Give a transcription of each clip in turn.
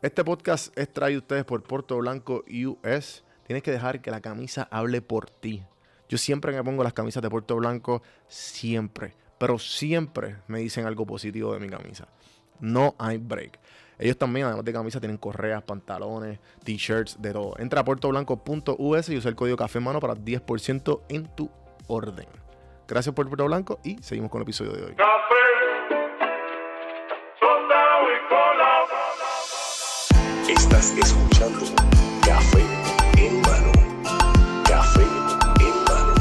Este podcast es traído a ustedes por Puerto Blanco US. Tienes que dejar que la camisa hable por ti. Yo siempre me pongo las camisas de Puerto Blanco, siempre, pero siempre me dicen algo positivo de mi camisa. No hay break. Ellos también, además de camisa, tienen correas, pantalones, t-shirts, de todo. Entra a puertoblanco.us y usa el código café mano para 10% en tu orden. Gracias por Puerto Blanco y seguimos con el episodio de hoy. Estás escuchando Café en mano. Café en mano.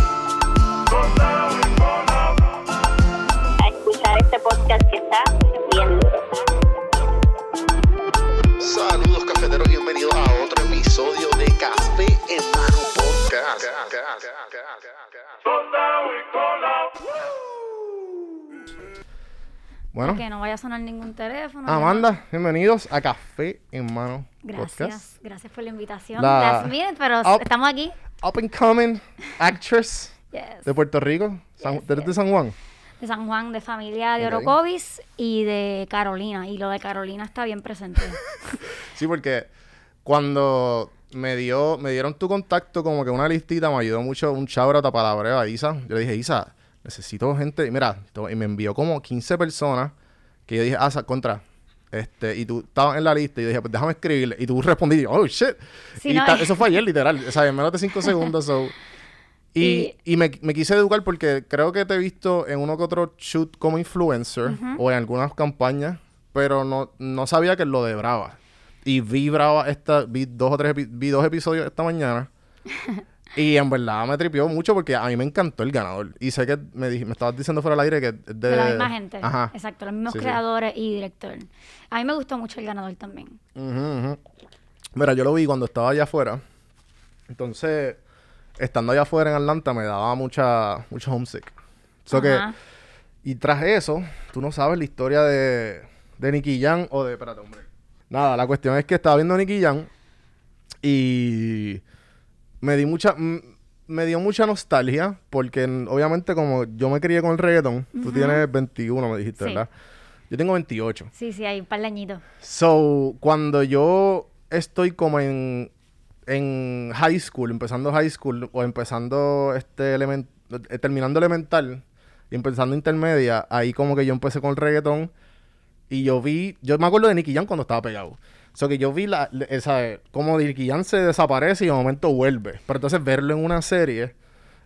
a escuchar este podcast que está bien. Saludos cafeteros, bienvenidos a otro episodio de Café en mano podcast. Bueno, Que no vaya a sonar ningún teléfono. Amanda, bienvenidos a Café en Mano Gracias, Podcast. gracias por la invitación. La- Last minute, pero Up. estamos aquí. Up and coming actress Yes. de Puerto Rico. San, Yes, ¿Eres de. San Juan? De San Juan, de familia de Ok. Orocovis y de Carolina. Y lo de Carolina está bien presente. Sí, porque cuando me dio, me dieron tu contacto, como que una listita, me ayudó mucho un chabra tapalabreo a Isa. Yo le dije, Isa, necesito gente. Y mira, y me envió como 15 personas que yo dije, ah, contra. Este, y tú estabas en la lista y yo dije, pues déjame escribirle. Y tú respondiste, y oh shit. Sí, y no, eh. eso fue ayer, literal. O sea, en menos de 5 segundos. so. Y, y me, me quise educar porque creo que te he visto en uno que otro shoot como influencer o en algunas campañas, pero no, no sabía que lo de Brava. Y vi Brava esta, vi dos o tres vi dos episodios esta mañana. y en verdad me tripió mucho porque a mí me encantó el ganador. Y sé que me, me estabas diciendo fuera del aire que es de, De la misma gente. Ajá. Exacto, los mismos Sí, sí. creadores y director. A mí me gustó mucho el ganador también. Ujú. Mira, yo lo vi cuando estaba allá afuera. Entonces, estando allá afuera en Atlanta me daba mucha, mucho homesick. So que, y tras eso, tú no sabes la historia de, de Nicky Jam o de... Espérate, hombre. Nada, la cuestión es que estaba viendo a Nicky Jam y me di mucha... Me dio mucha nostalgia porque obviamente como yo me crié con el reggaetón, tú tienes 21 me dijiste, Sí. ¿verdad? Yo tengo 28. Sí, sí, hay un par de añitos. So, cuando yo estoy como en, en high school, empezando high school o empezando este element, eh, terminando elemental y empezando intermedia, ahí como que yo empecé con el reggaetón y yo vi, yo me acuerdo de Nicky Jam cuando estaba pegado. So que yo vi la, esa, como Nicky Jam se desaparece y de momento vuelve. Pero entonces verlo en una serie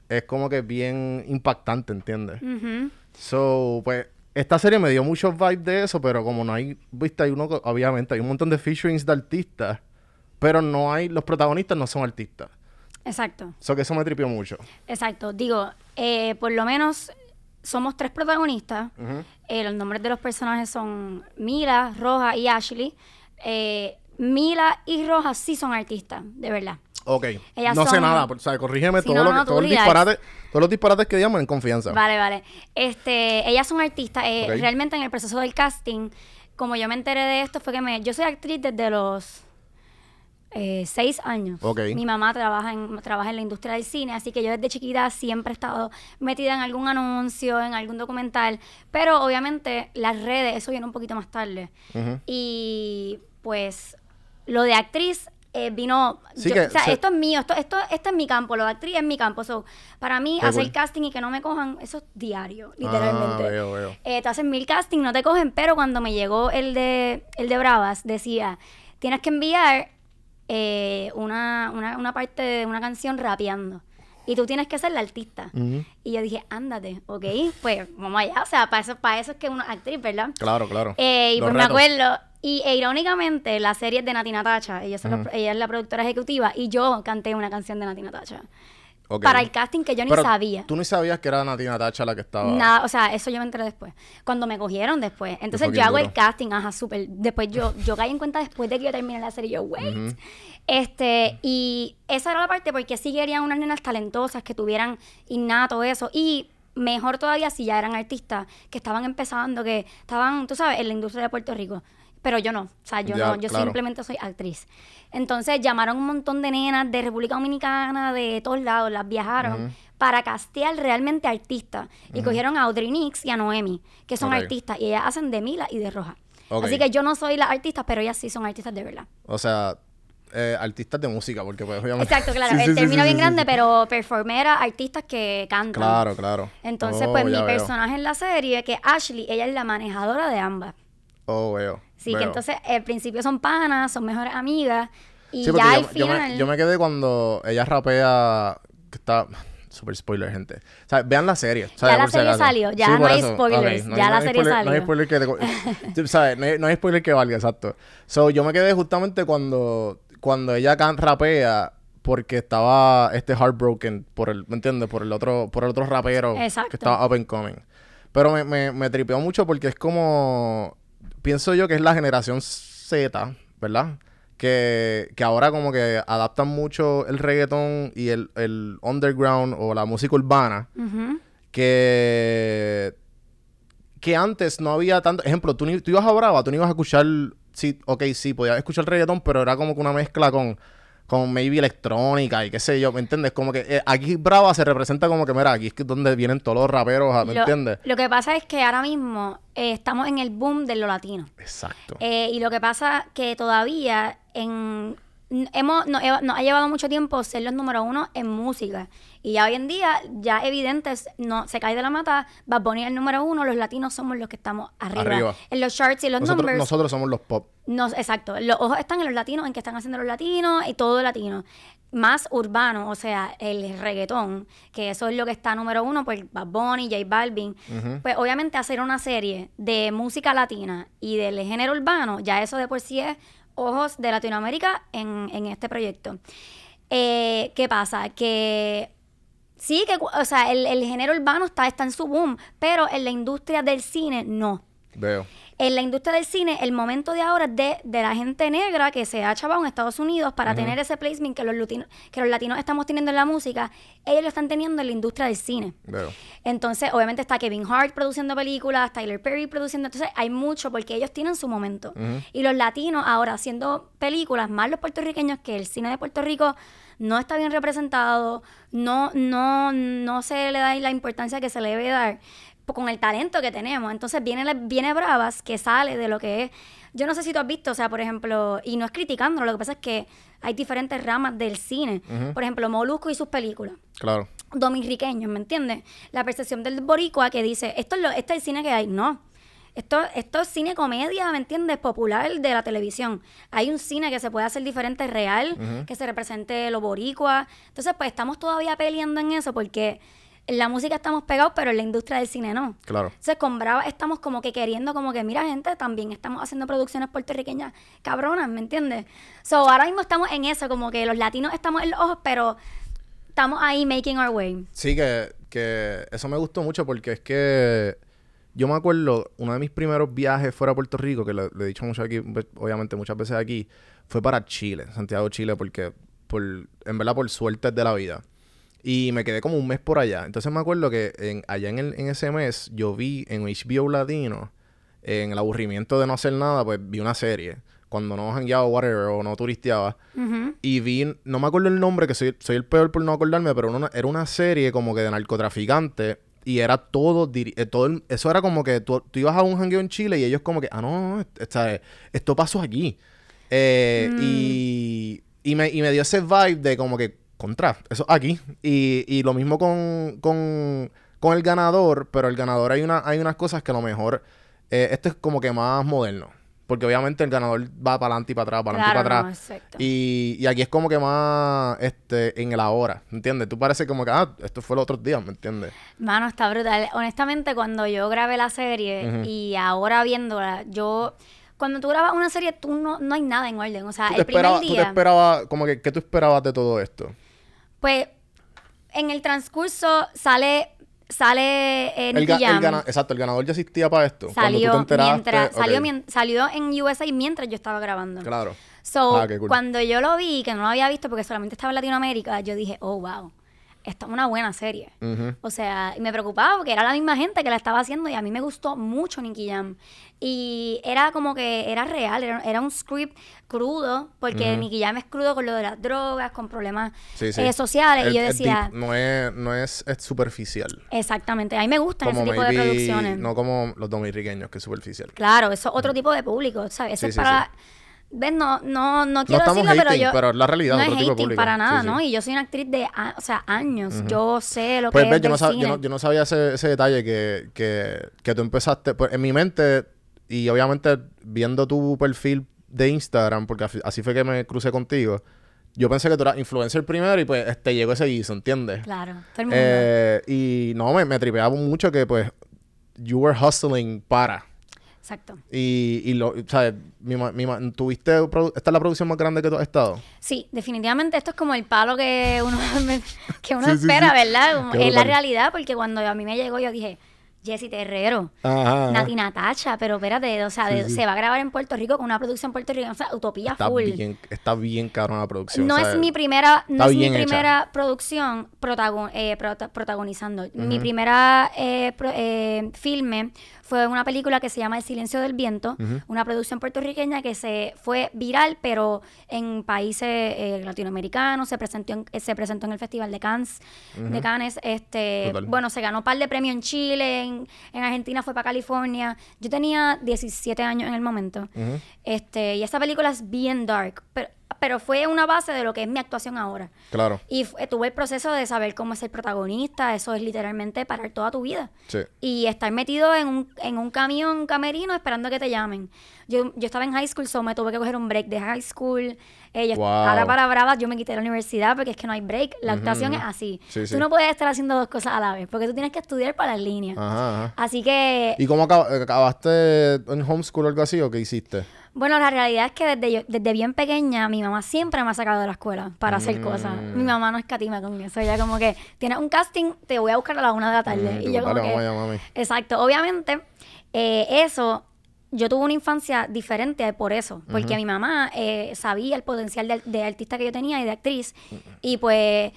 es como que bien impactante, ¿entiendes? Ujú. So, pues, esta serie me dio muchos vibes de eso, pero como no hay, viste, hay uno, obviamente, hay un montón de featurings de artistas, pero no hay, los protagonistas no son artistas. Exacto. So que eso me tripió mucho. Exacto. Digo, eh, por lo menos somos tres protagonistas. Eh, los nombres de los personajes son Mila, Roja y Ashley. Eh, Mila y Roja sí son artistas, de verdad. Ok. Ellas no sé nada, o sea, corrígeme Sí, todo no, lo no, que, todo el disparate, todos los disparates que digamos en confianza. Vale, vale. Este, ellas son artistas. eh. Realmente en el proceso del casting, como yo me enteré de esto, fue que me, yo soy actriz desde los eh, seis años. Ok. Mi mamá trabaja en, trabaja en la industria del cine, así que yo desde chiquita siempre he estado metida en algún anuncio, en algún documental. Pero obviamente las redes, eso viene un poquito más tarde. Y pues lo de actriz eh, vino. Sí yo- que o sea, se- esto es mío, esto, esto, esto es mi campo, lo de actriz es mi campo. So, para mí, hacer casting y que no me cojan, eso es diario, literalmente. Ah, veo, veo. Eh, te hacen mil casting, no te cogen, pero cuando me llegó el de, el de Bravas, decía: tienes que enviar eh, una, una, una parte de una canción rapeando. Y tú tienes que ser la artista. Y yo dije, ándate, ¿ok? Pues vamos allá. O sea, para eso, para eso es que uno es actriz, ¿verdad? Claro, claro. Eh, y Los pues me acuerdo. Y e, irónicamente, la serie es de Nati Natacha. Ella, ella es la productora ejecutiva. Y yo canté una canción de Nati Natacha. Ok. Para el casting que yo ni sabía. Tú ni sabías que era Natina Tacha la que estaba. Nada, o sea, eso yo me enteré después. Cuando me cogieron después. Entonces yo hago el casting, ajá, súper. Después yo, yo caí en cuenta después de que yo terminé la serie. Yo, wait. Este, y esa era la parte porque sí querían unas nenas talentosas que tuvieran innato eso. Y mejor todavía si ya eran artistas que estaban empezando, que estaban, tú sabes, en la industria de Puerto Rico. Pero yo no, o sea, yo Ya, no, yo claro. simplemente soy actriz. Entonces llamaron un montón de nenas de República Dominicana, de todos lados, las viajaron para castear realmente artistas. Y cogieron a Audrey Nix y a Noemi, que son artistas, y ellas hacen de Mila y de Roja. Así que yo no soy la artista, pero ellas sí son artistas de verdad. O sea, eh, artistas de música, porque pues obviamente... Exacto, claro. Sí, el sí, término sí, bien grande, pero performera, artistas que cantan. Claro, claro. Entonces, Oh, pues mi ya veo. personaje en la serie, que Ashley, ella es la manejadora de ambas. Oh, veo. Sí, que entonces al principio son panas, son mejores amigas. Y Sí, ya yo, al yo me, final. yo me quedé cuando ella rapea... Que está... Super spoiler, gente. O sea, vean la serie. ¿sabes? Ya la Por serie salió, ya Sí, no hay spoilers, no ya la serie spoiler- No hay salió. spoiler que... te- tú ¿Sabes? No hay, no hay spoiler que valga, exacto. So, yo me quedé justamente cuando... Cuando ella can rapea... Porque estaba este heartbroken por el... ¿Me entiendes? Por el otro... Por el otro rapero. Exacto. Que estaba up and coming. Pero me, me, me tripeó mucho porque es como... Pienso yo que es la generación Z, ¿verdad? Que, que ahora como que adaptan mucho el reggaetón y el, el underground o la música urbana. Que... Que antes no había tanto... Ejemplo, tú, ni- tú ibas a Brava, tú no ibas a escuchar... Sí, ok, sí, podías escuchar reggaetón, pero era como que una mezcla con... Con maybe electrónica y qué sé yo, ¿me entiendes? Como que eh, aquí Brava se representa como que, mira, aquí es donde vienen todos los raperos, ¿me Lo, entiendes? lo que pasa es que ahora mismo eh, estamos en el boom de lo latino. Exacto. Eh, y lo que pasa que todavía en hemos no, he- nos ha llevado mucho tiempo ser los número uno en música y ya hoy en día ya evidente no se cae de la mata Bad Bunny es el número uno los latinos somos los que estamos arriba, Arriba. en los charts y los nosotros, numbers nosotros somos los pop. no, exacto. Los ojos están en los latinos, en que están haciendo los latinos y todo latino. Más urbano, o sea, el reggaetón, que eso es lo que está número uno, pues Bad Bunny, J Balvin. Pues obviamente hacer una serie de música latina y del género urbano, ya eso de por sí es ojos de Latinoamérica en, en este proyecto. Eh, ¿Qué pasa? Que sí, que, o sea, el, el género urbano está, está en su boom, pero en la industria del cine no Veo. en la industria del cine, el momento de ahora es de, de la gente negra que se ha chavado en Estados Unidos para tener ese placement que los, lutinos, que los latinos estamos teniendo en la música, ellos lo están teniendo en la industria del cine. Veo. Entonces, obviamente está Kevin Hart produciendo películas, Tyler Perry produciendo, entonces hay mucho porque ellos tienen su momento. Y los latinos ahora haciendo películas, más los puertorriqueños, que el cine de Puerto Rico no está bien representado, no, no, no se le da la importancia que se le debe dar con el talento que tenemos. Entonces viene, viene Bravas que sale de lo que es. Yo no sé si tú has visto, o sea, por ejemplo, y no es criticándolo, lo que pasa es que hay diferentes ramas del cine. Por ejemplo, Molusco y sus películas Claro. dominicanos, ¿me entiendes? La percepción del boricua que dice, esto es, lo, este es el cine que hay. No. Esto, esto es cine comedia, ¿me entiendes? Popular de la televisión. Hay un cine que se puede hacer diferente, real, que se represente lo boricua. Entonces, pues estamos todavía peleando en eso porque en la música estamos pegados, pero en la industria del cine no. Claro. Entonces, con Brava estamos como que queriendo, como que, mira, gente, también estamos haciendo producciones puertorriqueñas cabronas, ¿me entiendes? So, ahora mismo estamos en eso, como que los latinos estamos en los ojos, pero estamos ahí making our way. Sí, que, que eso me gustó mucho porque es que yo me acuerdo, uno de mis primeros viajes fuera a Puerto Rico, que lo, lo he dicho mucho aquí, pues, obviamente muchas veces aquí, fue para Chile, Santiago, Chile, porque por, en verdad por suerte de la vida. Y me quedé como un mes por allá. Entonces me acuerdo que en, allá en, el- en ese mes yo vi en HBO Latino, en el aburrimiento de no hacer nada, pues vi una serie. Cuando no jangueaba, whatever, o no turisteaba. Y vi, no me acuerdo el nombre, que soy, soy el peor por no acordarme, pero una- era una serie como que de narcotraficante. Y era todo, eh, todo el- eso era como que tú, tú ibas a un jangueo en Chile y ellos como que, ah, no, esta- esto pasó aquí. Eh, y, y, me, y me dio ese vibe de como que, contra, eso aquí. Y, y lo mismo con, con, con el ganador, pero el ganador hay, una, hay unas cosas que a lo mejor, eh, esto es como que más moderno. Porque obviamente el ganador va para adelante y para atrás, para adelante y para no, atrás. exacto. Y, y aquí es como que más este en el ahora, ¿entiendes? Tú parece como que, ah, esto fue los otros días, ¿me entiendes? Mano, está brutal. Honestamente, cuando yo grabé la serie y ahora viéndola, yo... Cuando tú grabas una serie, tú no, no hay nada en orden. O sea, ¿Tú el primer esperabas, tú te día... esperabas, como que, ¿qué tú esperabas de todo esto? Pues, en el transcurso sale... Sale eh, Nicky el Jam. gana- exacto, el ganador ya existía para esto. Tú Salió te mientras... Salió, ok, mien- salió en USA mientras yo estaba grabando. Claro. So, Ah, cool. cuando yo lo vi, que no lo había visto porque solamente estaba en Latinoamérica, yo dije, oh, wow. Esta es una buena serie. O sea, y me preocupaba porque era la misma gente que la estaba haciendo y a mí me gustó mucho Nicky Jam. Y era como que era real, era, era un script crudo, porque Nicky Jam es crudo con lo de las drogas, con problemas Sí, sí. eh, sociales. El- y yo decía, deep no es, no es, es superficial. exactamente, a mí me gustan Como ese tipo de producciones. No como los dominicanos, que es superficial. Claro, eso es otro tipo de público, ¿sabes? Eso Sí, es para... ¿Ves? No, no, no quiero estamos decirlo, pero hating, yo... pero es la realidad, No otro es tipo de hating público. para nada, Sí, ¿no? Y yo soy una actriz de, a- o sea, años. Yo sé lo Pues que ves, es yo no, del yo, no, yo no sabía ese, ese detalle que, que, que tú empezaste. pues, en mi mente, y obviamente viendo tu perfil de Instagram, porque así- fue que me crucé contigo, yo pensé que tú eras influencer primero y pues te llegó ese guiso, ¿entiendes? Claro, todo el mundo. Eh, y no, me, me tripeaba mucho que pues you were hustling para. Exacto. Y, y lo, sea, mi, mi ¿tuviste, esta es la producción más grande que tú has estado? Sí, definitivamente esto es como el palo que uno, que uno Sí, espera, sí. ¿verdad? Qué es la realidad, porque cuando a mí me llegó yo dije, Jessy Terrero, Ajá. Nati Natacha, pero espérate, o sea, de- se va a grabar en Puerto Rico con una producción puertorriqueña, o sea, utopía Está full. bien, está bien cabrón la producción. No o es mi primera, no es mi hecha. primera producción protagon- eh, prota- protagonizando. Mi primera eh, pro- eh, filme fue una película que se llama El silencio del viento, una producción puertorriqueña que se fue viral, pero en países eh, latinoamericanos se presentó en, se presentó en el Festival de Cannes, de Cannes, este, bueno, se ganó un par de premios en Chile, en, en Argentina fue para California. Yo tenía 17 años en el momento. Este, y esta película es bien dark, pero, pero fue una base de lo que es mi actuación ahora. Claro, Y fu- tuve el proceso de saber cómo es el protagonista, eso es literalmente parar toda tu vida. sí. Y estar metido en un, en un camión camerino esperando que te llamen. Yo, yo estaba en high school, so me tuve que coger un break de high school. Eh, Wow. Ahora para Bravas yo me quité de la universidad porque es que no hay break. La actuación es así. Sí, sí. Tú no puedes estar haciendo dos cosas a la vez porque tú tienes que estudiar para las líneas. Ajá, ajá. Así que, ¿Y cómo acab- acabaste en homeschool o algo así o qué hiciste? Bueno, la realidad es que desde, yo- desde bien pequeña mi mamá siempre me ha sacado de la escuela para hacer Mm. cosas. Mi mamá no escatima con eso. Ella como que, tienes un casting, te voy a buscar a la una de la tarde. Mm, y yo como que, allá, mami. Exacto. Obviamente, eh, eso, yo tuve una infancia diferente por eso. Porque mi mamá eh, sabía el potencial de, de artista que yo tenía y de actriz. Y pues...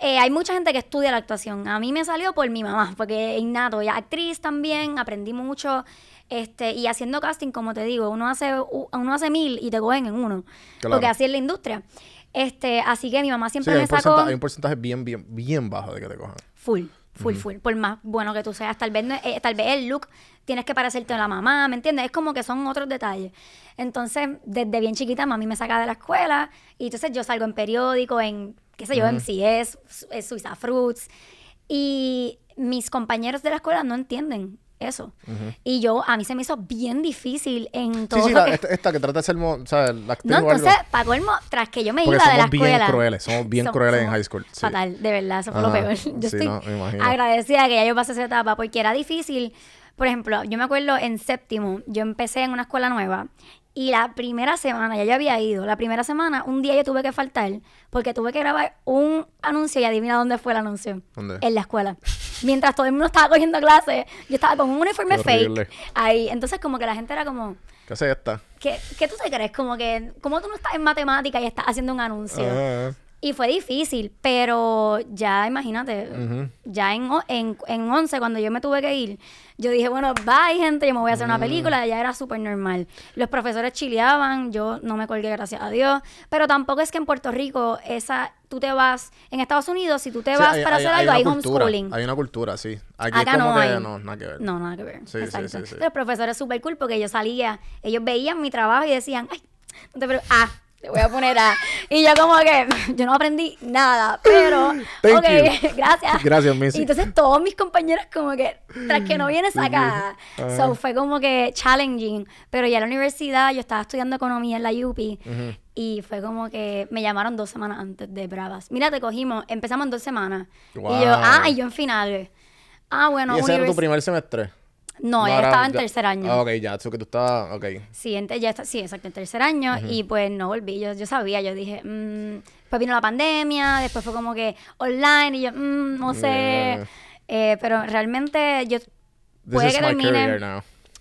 eh, hay mucha gente que estudia la actuación. A mí me salió por mi mamá, porque es innato. Y actriz también, aprendí mucho. Este, y haciendo casting, como te digo, uno hace, uno hace mil y te cogen en uno. Claro. Porque así es la industria. Este, así que mi mamá Sí, siempre hay me sacó hay un porcentaje bien, bien, bien bajo de que te cojan. full, full, full. Por más bueno que tú seas, tal vez, eh, tal vez el look tienes que parecerte a la mamá, ¿me entiendes? Es como que son otros detalles. Entonces, desde bien chiquita, mami me saca de la escuela y entonces yo salgo en periódico, en, qué sé yo, MCS, Su- eh, Suiza Fruits. Y mis compañeros de la escuela no entienden eso. Y yo, a mí se me hizo bien difícil en todo Sí, sí, lo la- que... esta, esta que trata de ser, mo- o sea, la actriz No, entonces, para colmo, tras que yo me Porque iba de la somos bien escuela. crueles, somos bien crueles en high school, sí. Fatal, de verdad, eso fue lo peor. Yo estoy no, agradecida de que ya yo pasé esa etapa porque era difícil. Por ejemplo, yo me acuerdo en séptimo, yo empecé en una escuela nueva y la primera semana, ya yo había ido, la primera semana, un día yo tuve que faltar porque tuve que grabar un anuncio y adivina dónde fue el anuncio. ¿Dónde? En la escuela. Mientras todo el mundo estaba cogiendo clases, yo estaba con un uniforme fake ahí. Entonces como que la gente era como... ¿Qué hace esta? ¿Qué, qué tú te crees? Como que, ¿cómo tú no estás en matemática y estás haciendo un anuncio? Y fue difícil, pero ya imagínate, ya en, en, en 11, cuando yo me tuve que ir, yo dije, bueno, bye gente, yo me voy a hacer una película, ya era súper normal. Los profesores chileaban, yo no me colgué, gracias a Dios, pero tampoco es que en Puerto Rico, esa, tú te vas, en Estados Unidos, si tú te Sí, vas hay- para hay- hacer hay algo, hay cultura, homeschooling. Hay una cultura, sí. Aquí Acá es como no que hay. no, nada que ver. No, nada que ver. Sí, Exacto. sí, sí. Los profesores súper cool porque yo salía, ellos veían mi trabajo y decían, ay, no te preocupes, ah, te voy a poner a. Y yo como que, yo no aprendí nada, pero, Thank ok, you. gracias. Gracias, Missy. Y entonces todos mis compañeros como que, tras que no vienes acá. So fue como que challenging. Pero ya en la universidad, yo estaba estudiando economía en la UPI. Y fue como que me llamaron dos semanas antes de Bravas. Mira, te cogimos, empezamos en dos semanas. Y yo, ah, y yo en finales. Ah, bueno, ¿Y ese era tu primer semestre? No, ya era- estaba en ya- tercer año. Ah, ok, ya, eso que tú estabas, ok. Sí, ente- ya está, sí, exacto, en tercer año. Y pues no volví. Yo, yo sabía, yo dije, mm, después vino la pandemia, después fue como que online y yo, mm, no sé. Yeah. Eh, pero realmente yo This puede is que termine.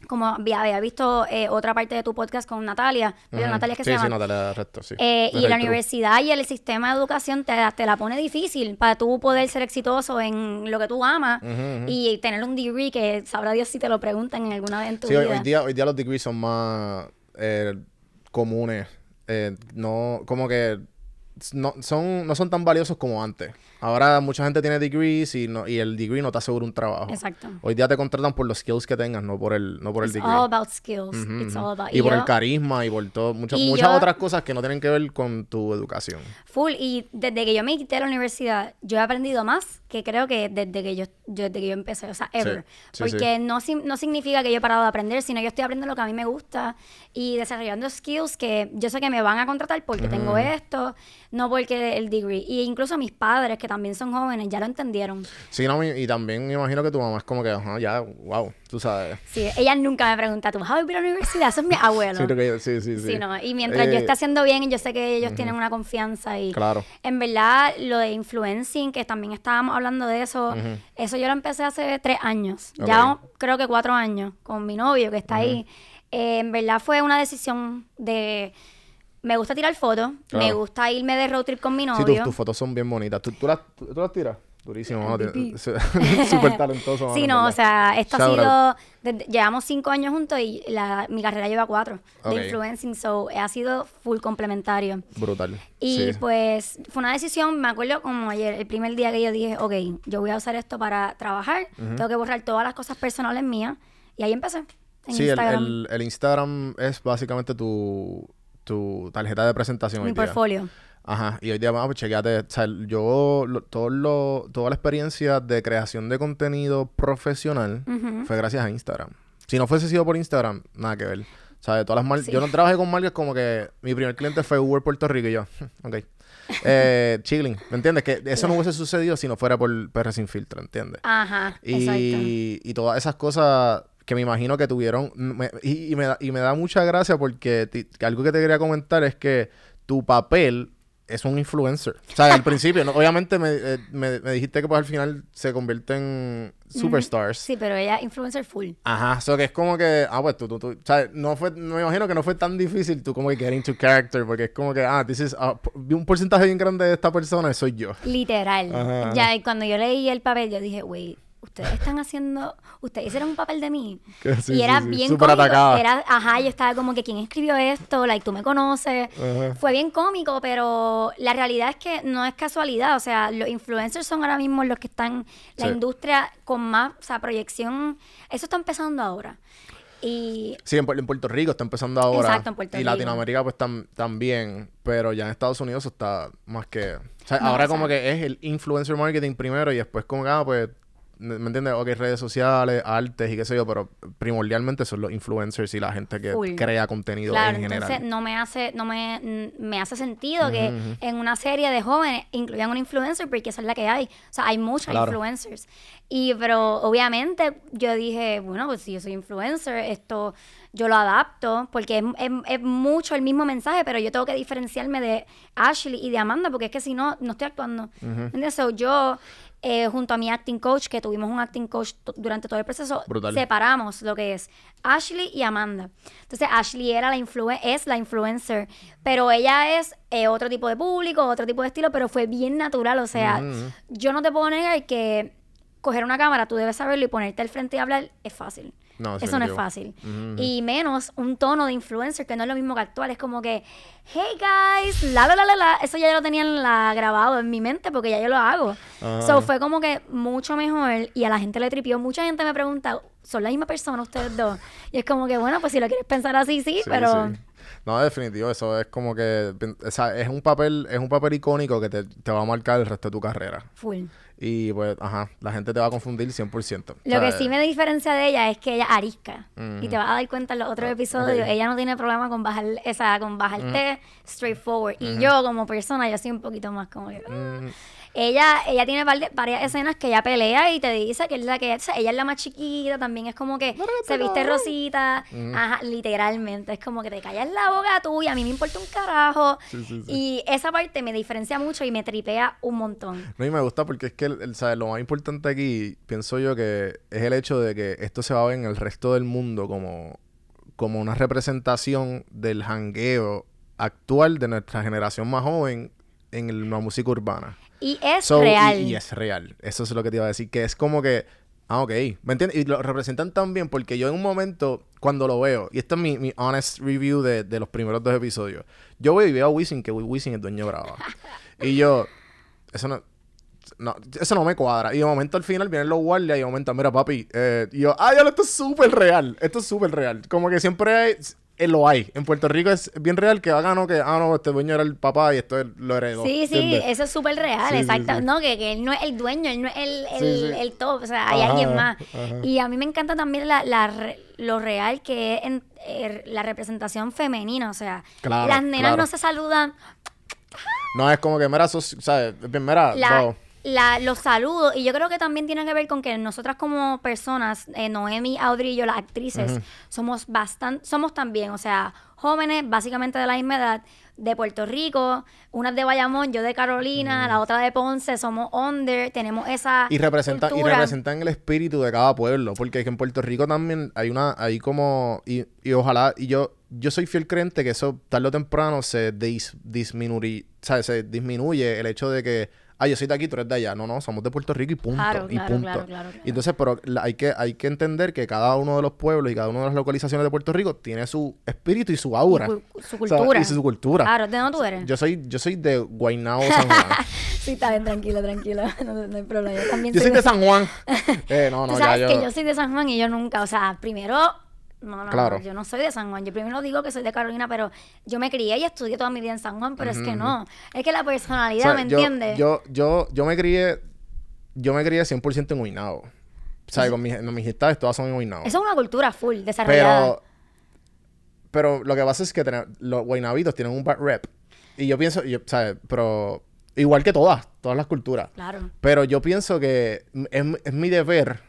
Como había, visto eh, otra parte de tu podcast con Natalia, pero. Natalia es que sí, se llama. Sí, Natalia Resto, sí. Eh, y la universidad y el sistema de educación te, te la pone difícil para tú poder ser exitoso en lo que tú amas y tener un degree que sabrá Dios si te lo preguntan en alguna vez en tu Sí, hoy, día, hoy día los degrees son más eh, comunes. No, como que no son, no son tan valiosos como antes. Ahora mucha gente tiene degrees y, no, y el degree no te asegura un trabajo. Exacto. Hoy día te contratan por los skills que tengas, no por el, no por el It's degree. all about skills. It's all about y por yo- el carisma y por todo, muchas, y muchas yo- otras cosas que no tienen que ver con tu educación. Full, y desde que yo me quité de la universidad, yo he aprendido más que creo que desde que yo, yo- desde que yo empecé, o sea, ever. sí, Porque No, sim- no significa que yo he parado de aprender, sino yo estoy aprendiendo lo que a mí me gusta y desarrollando skills que yo sé que me van a contratar porque tengo esto, no porque el degree. Y incluso mis padres, que también son jóvenes, ya lo entendieron. Sí, no, y, y también me imagino que tu mamá es como que, ajá, ya, wow, tú sabes. Sí, ella nunca me pregunta, ¿tú vas a vivir a la universidad? Eso es mi abuelo. Sí, creo que- sí, sí, sí. Sí, no. Y mientras yo Eh, esté haciendo bien, yo sé que ellos tienen una confianza y Claro. en verdad lo de influencing, que también estábamos hablando de eso, eso yo lo empecé hace tres años, ya creo que cuatro años, con mi novio que está ahí. Eh, en verdad fue una decisión de, me gusta tirar fotos, me gusta irme de road trip con mi Sí, novio. tus, tus fotos son bien bonitas. ¿Tú, tú, las, tú, tú las tiras? Durísimo, ¿no? Súper talentoso. Sí, no, o sea, esto ha sido, desde- llevamos cinco años juntos y la, mi carrera lleva cuatro Ok. de influencing, so ha sido full complementario. Brutal. Y sí. pues fue una decisión, me acuerdo como ayer, el primer día que yo dije, ok, yo voy a usar esto para trabajar, tengo que borrar todas las cosas personales mías. Y ahí empecé. En Sí, el, Instagram, el, el Instagram es básicamente tu, tu tarjeta de presentación mi hoy día. portfolio. Ajá, y hoy día, vamos, pues chequeate, o sea, yo, lo- todo lo, toda la experiencia de creación de contenido profesional fue gracias a Instagram. Si no fuese sido por Instagram, nada que ver. O sea, de todas las marcas, Sí. yo no trabajé con marcas como que mi primer cliente fue Uber Puerto Rico y yo, ok. Eh, chilling, ¿me entiendes? Que eso no hubiese sucedido si no fuera por PR Sin Filtro, ¿entiendes? Ajá, exacto. Y todas esas cosas que me imagino que tuvieron. me- y, y me da, y me da mucha gracia porque ti- algo que te quería comentar es que tu papel es un influencer. O sea, al principio, ¿no? obviamente me, eh, me- me dijiste que pues al final se convierte en superstars. Sí, pero ella influencer full. Ajá, so que es como que, ah, pues tú, tú, tú, o sea, no fue, me imagino que no fue tan difícil tú como que get into character, porque es como que, ah, this is, un porcentaje bien grande de esta persona soy yo. Literal. Ajá, Ya y cuando yo leí el papel, yo dije, wait, ustedes están haciendo, ustedes hicieron un papel de mí. Sí, y era sí, sí, bien súper cómico. atacada. Era, ajá, yo estaba como que, ¿quién escribió esto? Like, tú me conoces. Ajá. Fue bien cómico, pero la realidad es que no es casualidad. O sea, los influencers son ahora mismo los que están, la industria con más, o sea, proyección. Eso está empezando ahora. Y Sí, en, Pu- en Puerto Rico está empezando ahora. Exacto, en Puerto y Rico. Latinoamérica pues tam- también. Pero ya en Estados Unidos está más que... O sea, No, ahora o sea- como que es el influencer marketing primero y después como que, ah, pues... ¿Me entiendes? Ok, redes sociales, artes y qué sé yo, pero primordialmente son los influencers y la gente que crea contenido Claro, en entonces general. no me hace, no me, n- me hace sentido que en una serie de jóvenes incluyan un influencer porque esa es la que hay. O sea, hay Claro. influencers. Y pero obviamente yo dije, bueno, pues si yo soy influencer, esto yo lo adapto porque es, es- es mucho el mismo mensaje, pero yo tengo que diferenciarme de Ashley y de Amanda porque es que si no, no estoy actuando. ¿Entiendes? So, yo eh, junto a mi acting coach, que tuvimos un acting coach durante todo el proceso, Brutal. separamos lo que es Ashley y Amanda. Entonces, Ashley era la es la influencer, pero ella es eh, otro tipo de público, otro tipo de estilo, pero fue bien natural. O sea, yo no te puedo negar que coger una cámara, tú debes saberlo y ponerte al frente y hablar es fácil. No, Eso no es fácil. Y menos un tono de influencer que no es lo mismo que actual. Es como que, hey guys, la la la la la. Eso ya lo tenían la, grabado en mi mente porque ya yo lo hago. Ajá. So fue como que mucho mejor y a la gente le tripió. Mucha gente me pregunta, ¿son la misma persona ustedes dos? Y es como que, bueno, pues si lo quieres pensar así, sí, Sí, pero. sí. No, definitivo, eso es como que... O sea, es un papel, es un papel icónico que te, te va a marcar el resto de tu carrera. Full. Y pues, ajá, la gente te va a confundir 100%. Lo que sí me diferencia de ella es que ella arisca. Y te vas a dar cuenta en los otros episodios. ok. Ella no tiene problema con bajar, esa, con bajarte straightforward. Y yo, como persona, yo soy un poquito más como que. Ella, ella tiene par de- varias escenas que ella pelea y te dice que es la que o sea, ella es la más chiquita, también es como que se viste rosita, ajá, literalmente, es como que te callas la boca tú y a mí me importa un carajo. Sí, sí, sí. Y esa parte me diferencia mucho y me tripea un montón. No, y me gusta porque es que el- el- ¿sabes? lo más importante aquí, pienso yo que es el hecho de que esto se va a ver en el resto del mundo como, como una representación del jangueo actual de nuestra generación más joven en el- la música urbana. Y es So, y- real. Y, es real. Eso es lo que te iba a decir. Que es como que. Ah, ok. ¿Me entiendes? Y lo representan tan bien porque yo en un momento, cuando lo veo, y esta es mi, mi honest review de, de los primeros dos episodios, yo veo y veo a Wisin, que Wisin es dueño Brava. y yo, eso no. No, eso no me cuadra. Y de momento al final vienen los guardias y de momento, mira, papi. eh, y yo, ah, ya, esto es súper real. Esto es súper real. Como que siempre hay, eh, lo hay. En Puerto Rico es bien real que hagan, no, que, ah, no, este dueño era el papá y esto es- lo heredó. Sí, sí, eso es súper real, Sí, exacto. sí. No, que, que él no es el dueño, él no es el, el, el top, o sea, hay alguien más. ajá. Y a mí me encanta también la, la lo real que es en, eh, la representación femenina, o sea, Claro, las nenas claro. no se saludan, No, es como que, mira, sos- ¿sabes? Mira, la. La- los saludos, y yo creo que también tiene que ver con que nosotras como personas, eh, Noemi, Audrey y yo, las actrices, somos bastante, somos también, o sea, jóvenes, básicamente de la misma edad, de Puerto Rico, unas de Bayamón, yo de Carolina, la otra de Ponce, somos under, tenemos esa Y representan, y representan el espíritu de cada pueblo. Porque en Puerto Rico también hay una, hay como, y, y ojalá, y yo, yo soy fiel creyente que eso tarde o temprano se dis. Se disminuye el hecho de que, ah, yo soy de aquí, tú eres de allá. No, no, somos de Puerto Rico y punto. Claro, y claro, punto. claro. Y entonces, pero la- hay que, hay que entender que cada uno de los pueblos y cada una de las localizaciones de Puerto Rico tiene su espíritu y su aura. su O sea, cultura. y su cultura. Claro, ¿de dónde tú eres? Yo soy, yo soy de Guaynabo, San Juan. Sí, está bien, tranquilo, tranquilo. No, no hay problema. Yo también Yo soy de San Juan. Eh, no, Tú no, ya sabes yo. que yo soy de San Juan y yo nunca, o sea, primero, no, no, Claro. no, yo no soy de San Juan. Yo primero digo que soy de Carolina, pero yo me crié y estudié toda mi vida en San Juan, pero es que no. Es que la O personalidad, sea, ¿me entiendes? Yo, yo, yo me crié, yo me crié 100% en Guaynabo. O sea, con mis, mis amistades todas son en Guaynabo. Eso es una cultura full, desarrollada. Pero, pero lo que pasa es que los guaynabitos tienen un bad rep. Y yo pienso, yo, ¿sabes? Pero igual que todas, todas las culturas. Claro. Pero yo pienso que es, es mi deber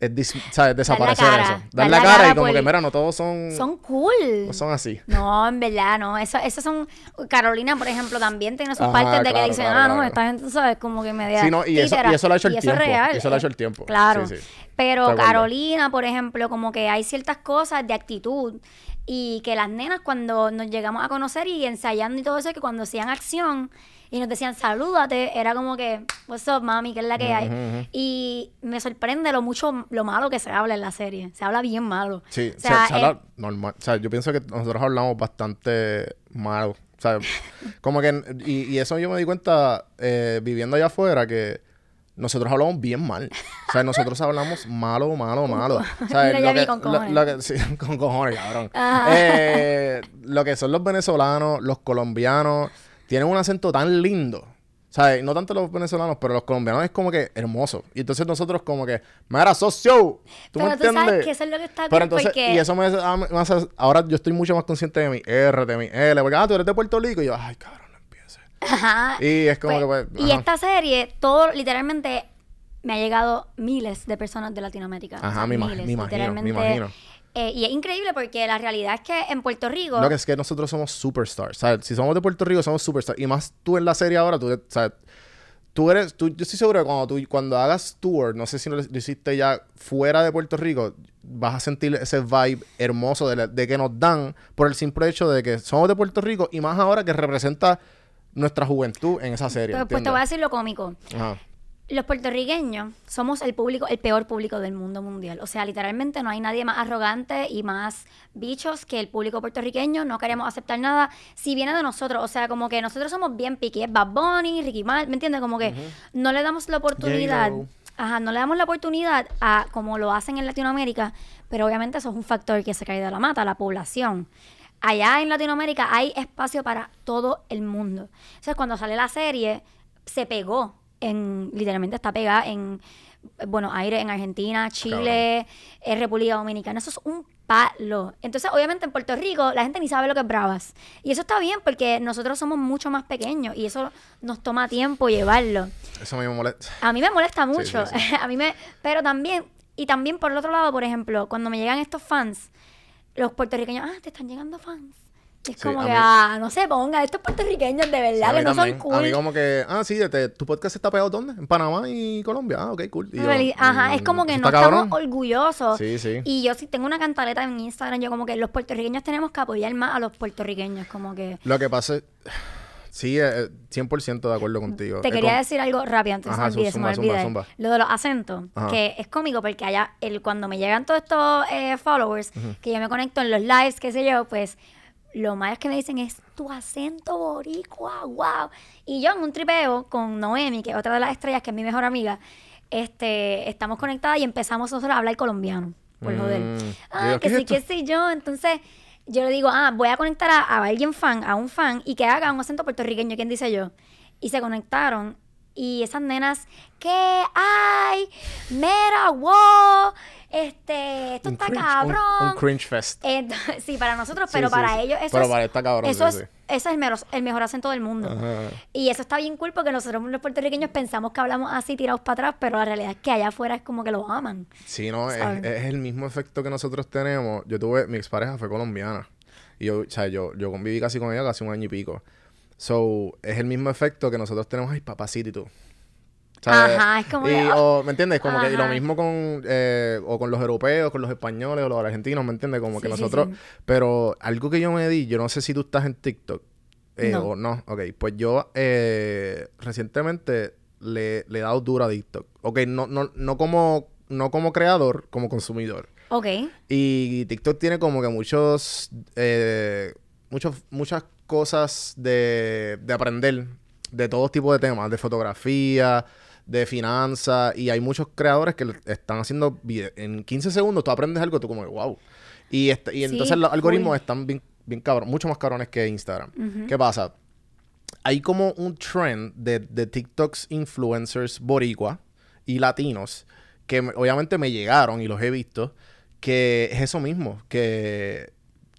es dis- ¿sabes? desaparecer cara, eso. dar Dar la la cara cara y como que, mira, no todos son, Son cool. no son así. No, en verdad, no. Eso, eso son. Carolina, por ejemplo, también tiene sus Ajá, partes de que dicen, claro, ah, no, claro. esta gente, ¿sabes? Como que media. Sí, no, y eso- títera. y eso lo ha hecho el Y tiempo, real. eso lo ha hecho el tiempo. Claro. Sí, sí. Pero. Carolina, por ejemplo, como que hay ciertas cosas de actitud y que las nenas cuando nos llegamos a conocer y ensayando y todo eso, que cuando hacían acción y nos decían salúdate, era como que, what's up, mami, que es la que hay. Y me sorprende lo mucho, lo malo que se habla en la serie. Se habla bien malo. Sí, O sea, se habla normal. O sea, yo pienso que nosotros hablamos bastante mal. O sea, como que... Y, y eso yo me di cuenta eh, viviendo allá afuera que nosotros hablamos bien mal. O sea, nosotros hablamos malo, malo, malo. O sea, lo vi que- con lo- cojones. lo que- sí, con cojones, cabrón. Eh, lo que son los venezolanos, los colombianos, tienen un acento tan lindo. ¿Sabes? No tanto los venezolanos, pero los colombianos es como que hermoso. Y entonces nosotros como que, mira, socio, ¿tú me Pero tú sabes entiendes? que eso es lo que está Pero bien entonces, porque- y eso me, hace- me hace- ahora yo estoy mucho más consciente de mi R, de mi L, porque ah, tú eres de Puerto Rico, y yo, ay, cabrón, no empieces. Ajá. Y es como Pues, que, pues, y ajá. esta serie, todo, literalmente, me ha llegado miles de personas de Latinoamérica. Ajá, me ima- me imagino, me literalmente. imagino. Eh, y es increíble porque la realidad es que en Puerto Rico. Lo que es que nosotros somos superstars, ¿sabes? Si somos de Puerto Rico, somos superstars. Y más tú en la serie ahora, tú, ¿sabes? Tú eres, tú, yo estoy seguro que cuando, tú, cuando hagas tour, no sé si lo, lo hiciste ya fuera de Puerto Rico, vas a sentir ese vibe hermoso de, la- de que nos dan por el simple hecho de que somos de Puerto Rico y más ahora que representa nuestra juventud en esa serie. pues, pues te voy a decir lo cómico. Ajá. Los puertorriqueños somos el público, el peor público del mundo mundial. O sea, literalmente no hay nadie más arrogante y más bichos que el público puertorriqueño. No queremos aceptar nada si viene de nosotros. O sea, como que nosotros somos bien piqui. Es Bad Bunny, Ricky Martin, ¿me entiendes? Como que no le damos la oportunidad. Ajá, no le damos la oportunidad a como lo hacen en Latinoamérica. Pero obviamente eso es un factor que se cae de la mata, la población. Allá en Latinoamérica hay espacio para todo el mundo. Entonces, cuando sale la serie, se pegó. En literalmente está pegada en Buenos Aires, en Argentina, Chile, en República Dominicana. Eso es un palo. Entonces, obviamente en Puerto Rico la gente ni sabe lo que es Bravas. Y eso está bien porque nosotros somos mucho más pequeños y eso nos toma tiempo llevarlo. Eso me molesta. A mí me molesta mucho. sí, sí. a mí me, pero también y también por el otro lado, por ejemplo, cuando me llegan estos fans, los puertorriqueños, ah, te están llegando fans. Es Sí, como que, mí- ah, no se ponga, estos puertorriqueños de Sí, verdad a que no también. son A mí cool. como que, ah, sí, este, tu podcast está pegado ¿dónde? En Panamá y Colombia. Ah, ok, cool. Yo, Feliz- Ajá, es mm, como que ¿eso no está estamos cabrón? orgullosos. Sí, sí. Y yo sí tengo una cantaleta en Instagram, yo como que los puertorriqueños tenemos que apoyar más a los puertorriqueños, como que... Lo que pasa es, sí, eh, 100% de acuerdo contigo. Te Es quería como- decir algo rápido antes Ajá, me zumba, zumba, zumba. Lo de los acentos, Ajá. que es cómico porque allá, el, cuando me llegan todos estos eh, followers, que yo me conecto en los lives, qué sé yo, pues lo más que me dicen es tu acento boricua, wow. Y yo en un tripeo con Noemi, que es otra de las estrellas, que es mi mejor amiga, este, estamos conectadas y empezamos nosotros a hablar colombiano, por joder. Mm. Ah, que ¿qué es sí, que sí, yo. Entonces, yo le digo, ah, voy a conectar a, a alguien fan, a un fan, y que haga un acento puertorriqueño, ¿quién dice yo? Y se conectaron. Y esas nenas, ¿qué hay? Mira, wow, este, esto Un está cringe, cabrón. Un, cringe fest. Entonces, sí, para nosotros, pero sí, para sí. ellos eso Pero es, para está cabrón, eso sí, es, sí. ese es el mejor, el mejor acento del mundo. Ajá. Y eso está bien cool porque nosotros los puertorriqueños pensamos que hablamos así tirados para atrás, pero la realidad es que allá afuera es como que lo aman. Sí, no, es, es el mismo efecto que nosotros tenemos. Yo tuve, mi expareja fue colombiana. Y yo, o sea, yo, yo conviví casi con ella casi un año y pico. So, es el mismo efecto que nosotros tenemos, ay, papacito y tú. ¿Sabes? Ajá, es como y, ah. o, ¿Me entiendes? Como que y lo mismo con, eh, o con los europeos, con los españoles o los argentinos, ¿me entiendes? Como que Sí, nosotros... sí. Pero algo que yo me di, yo no sé si tú estás en TikTok eh, No. o no. Ok, pues yo eh, recientemente le, le he dado duro a TikTok. Ok, no, no, no, como, no como creador, como consumidor. Ok. Y TikTok tiene como que muchos, eh, muchos, muchas cosas de, de aprender de todo tipo de temas, de fotografía, de finanzas, y hay muchos creadores que están haciendo videos. En 15 segundos tú aprendes algo, tú como, wow. Y, este- y Sí, entonces los algoritmos están bien, bien cabros, mucho más cabrones que Instagram. ¿Qué pasa? Hay como un trend de, de TikToks influencers boricua y latinos que me- obviamente me llegaron y los he visto, que es eso mismo, que,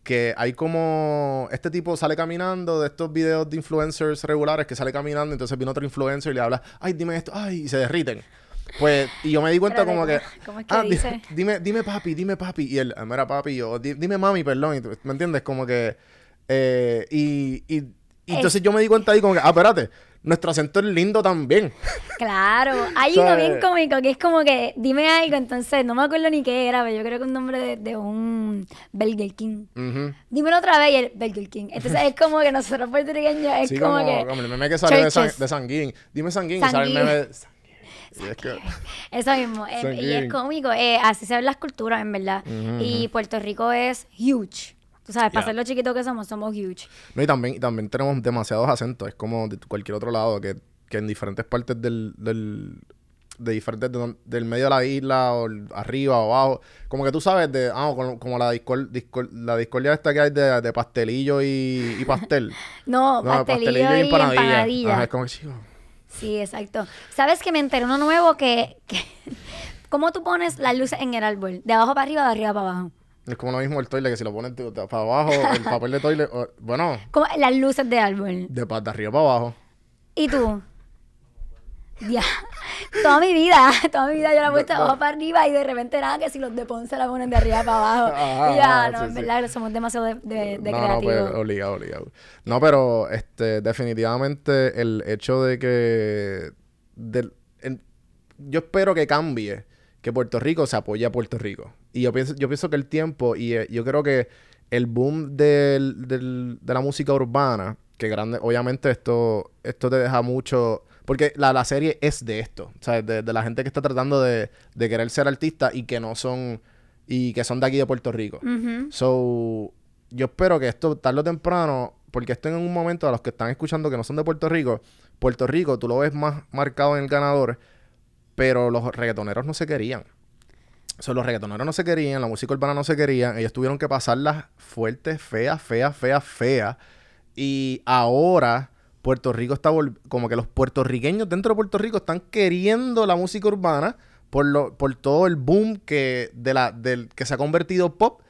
que hay como este tipo sale caminando de estos videos de influencers regulares que sale caminando, entonces viene otro influencer y le habla, ay, dime esto, ay, y se derriten. Pues, y yo me di cuenta como que, ¿cómo- es que ah, di- dice? dime, dime papi, dime papi, y él, "Ah, mira papi, yo, "Di- dime mami, perdón, y tú- ¿me entiendes? Como que, eh, y, y, y entonces yo me di cuenta ahí como que, ah, espérate, nuestro acento es lindo también. Claro, hay uno bien cómico que es como que dime algo, entonces no me acuerdo ni qué era, pero yo creo que un nombre de, de un Burger King. Ujú. Dímelo otra vez y el Burger King. Entonces es como que nosotros puertorriqueños es Sí, como, como, que como el meme que salió de, San, de Sanguín. Dime Sanguín, sale el meme de. Y es que- eso mismo. eh, y es cómico. eh, así se ven las culturas, en verdad. Y Puerto Rico es huge. Tú sabes, para ser lo chiquito que somos, somos huge. No, y también, y también tenemos demasiados acentos. Es como de cualquier otro lado que, que en diferentes partes del, del, de diferentes de del medio de la isla o arriba o abajo. Como que tú sabes de, ah, como, como la, discor- discor- la discordia esta que hay de, de pastelillo y, y pastel. No, pastelillo, y empanadilla. Ajá, es como chico, Sí, exacto. ¿Sabes que me enteré uno nuevo que, que- ¿Cómo tú pones las luces en el árbol? ¿De abajo para arriba o de arriba para abajo? Es como lo mismo el toilet que si lo pones de- de- para abajo, el papel de toilet, o- bueno, Como las luces de árbol. de, pa- de arriba para abajo. ¿Y tú? Ya. Toda mi vida, toda mi vida yo la he puesto de abajo para arriba y de repente nada, que si los de Ponce la ponen de arriba para abajo. Y ya, ajá, no, sí, en sí. verdad somos demasiado de, de, de no, no, pues, creativos. obligado, obligado. No, pero este, definitivamente el hecho de que del- yo espero que cambie, que Puerto Rico se apoye a Puerto Rico. Y yo pienso, yo pienso que el tiempo, y eh, yo creo que el boom del, del- de la música urbana, que grande, obviamente esto, esto te deja mucho. Porque la, la serie es de esto, ¿sabes? De, de la gente que está tratando de, de querer ser artista y que no son. y que son de aquí de Puerto Rico. So, yo espero que esto, tarde o temprano, porque esto en un momento a los que están escuchando que no son de Puerto Rico, Puerto Rico tú lo ves más marcado en el ganador, pero los reggaetoneros no se querían. O sea, los reggaetoneros no se querían, la música urbana no se querían, ellos tuvieron que pasarlas fuertes, feas, feas, feas, feas. Y ahora, Puerto Rico está como que los puertorriqueños dentro de Puerto Rico están queriendo la música urbana por lo, por todo el boom que de la del que se ha convertido pop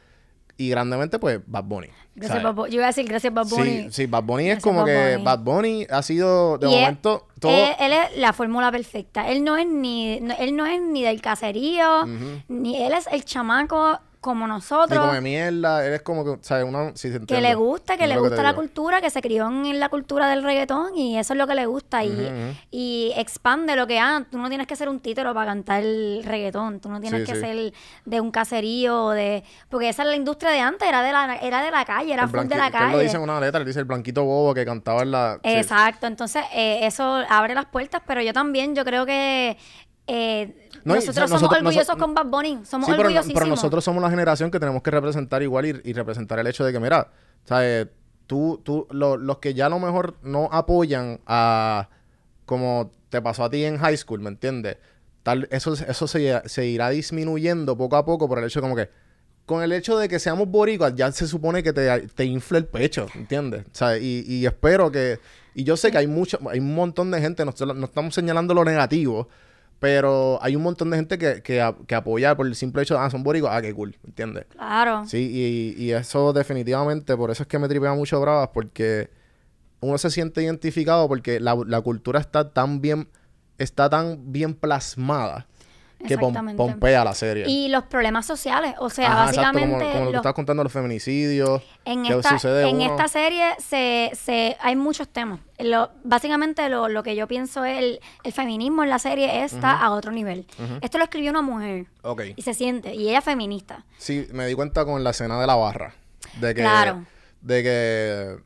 y grandemente pues Bad Bunny. Gracias. Bad Bu- Yo iba a decir gracias, Bad Bunny. Sí, sí, Bad Bunny es como Bad que Bunny. Bad Bunny ha sido de Y él- momento todo Él, él es la fórmula perfecta. Él no es ni, no- él no es ni del caserío, ni él es el chamaco como nosotros. come mierda, él es como que, ¿sabes? Una, sí, se que le gusta, que le gusta la digo. cultura, que se crió en la cultura del reggaetón y eso es lo que le gusta y, y expande lo que, ah, tú no tienes que ser un título para cantar el reggaetón, tú no tienes Sí, que sí. ser de un caserío de... Porque esa es la industria de antes, era de la, era de la calle, era El full de la él lo calle. dice en una letra, él dice el blanquito bobo que cantaba en la... Exacto, entonces eh, eso abre las puertas, pero yo también, yo creo que eh, No, nosotros o sea, somos nosotros- orgullosos nosotros- con Bad Bunny, somos Sí, pero, nosotros somos la generación que tenemos que representar igual y, y representar el hecho de que, mira, ¿sabes? Tú, tú, lo- los que ya a lo mejor no apoyan a como te pasó a ti en high school, ¿me entiendes? Tal, eso eso se, se irá disminuyendo poco a poco por el hecho de como que con el hecho de que seamos boricuas ya se supone que te, te infla el pecho, ¿entiendes? O sea, y, y espero que... Y yo sé que hay mucho, hay un montón de gente, no, no estamos señalando lo negativo, pero hay un montón de gente que, que, apoya por el simple hecho de, ah, son boricuas, ah, qué cool, ¿entiendes? Claro. Sí, y, y eso definitivamente, por eso es que me tripea mucho Bravas, porque uno se siente identificado porque la, la cultura está tan bien, está tan bien plasmada que pom- pompea la serie. Y los problemas sociales, o sea, Ajá, exacto, como, básicamente como lo que los- estabas contando, los feminicidios, en que esta, sucede en uno. esta serie se, se, hay muchos temas. Lo, básicamente lo, lo que yo pienso es el, el feminismo en la serie está a otro nivel. Esto lo escribió una mujer Ok. y se siente, y ella es feminista. Sí, me di cuenta con la escena de la barra. De que. Claro. De que.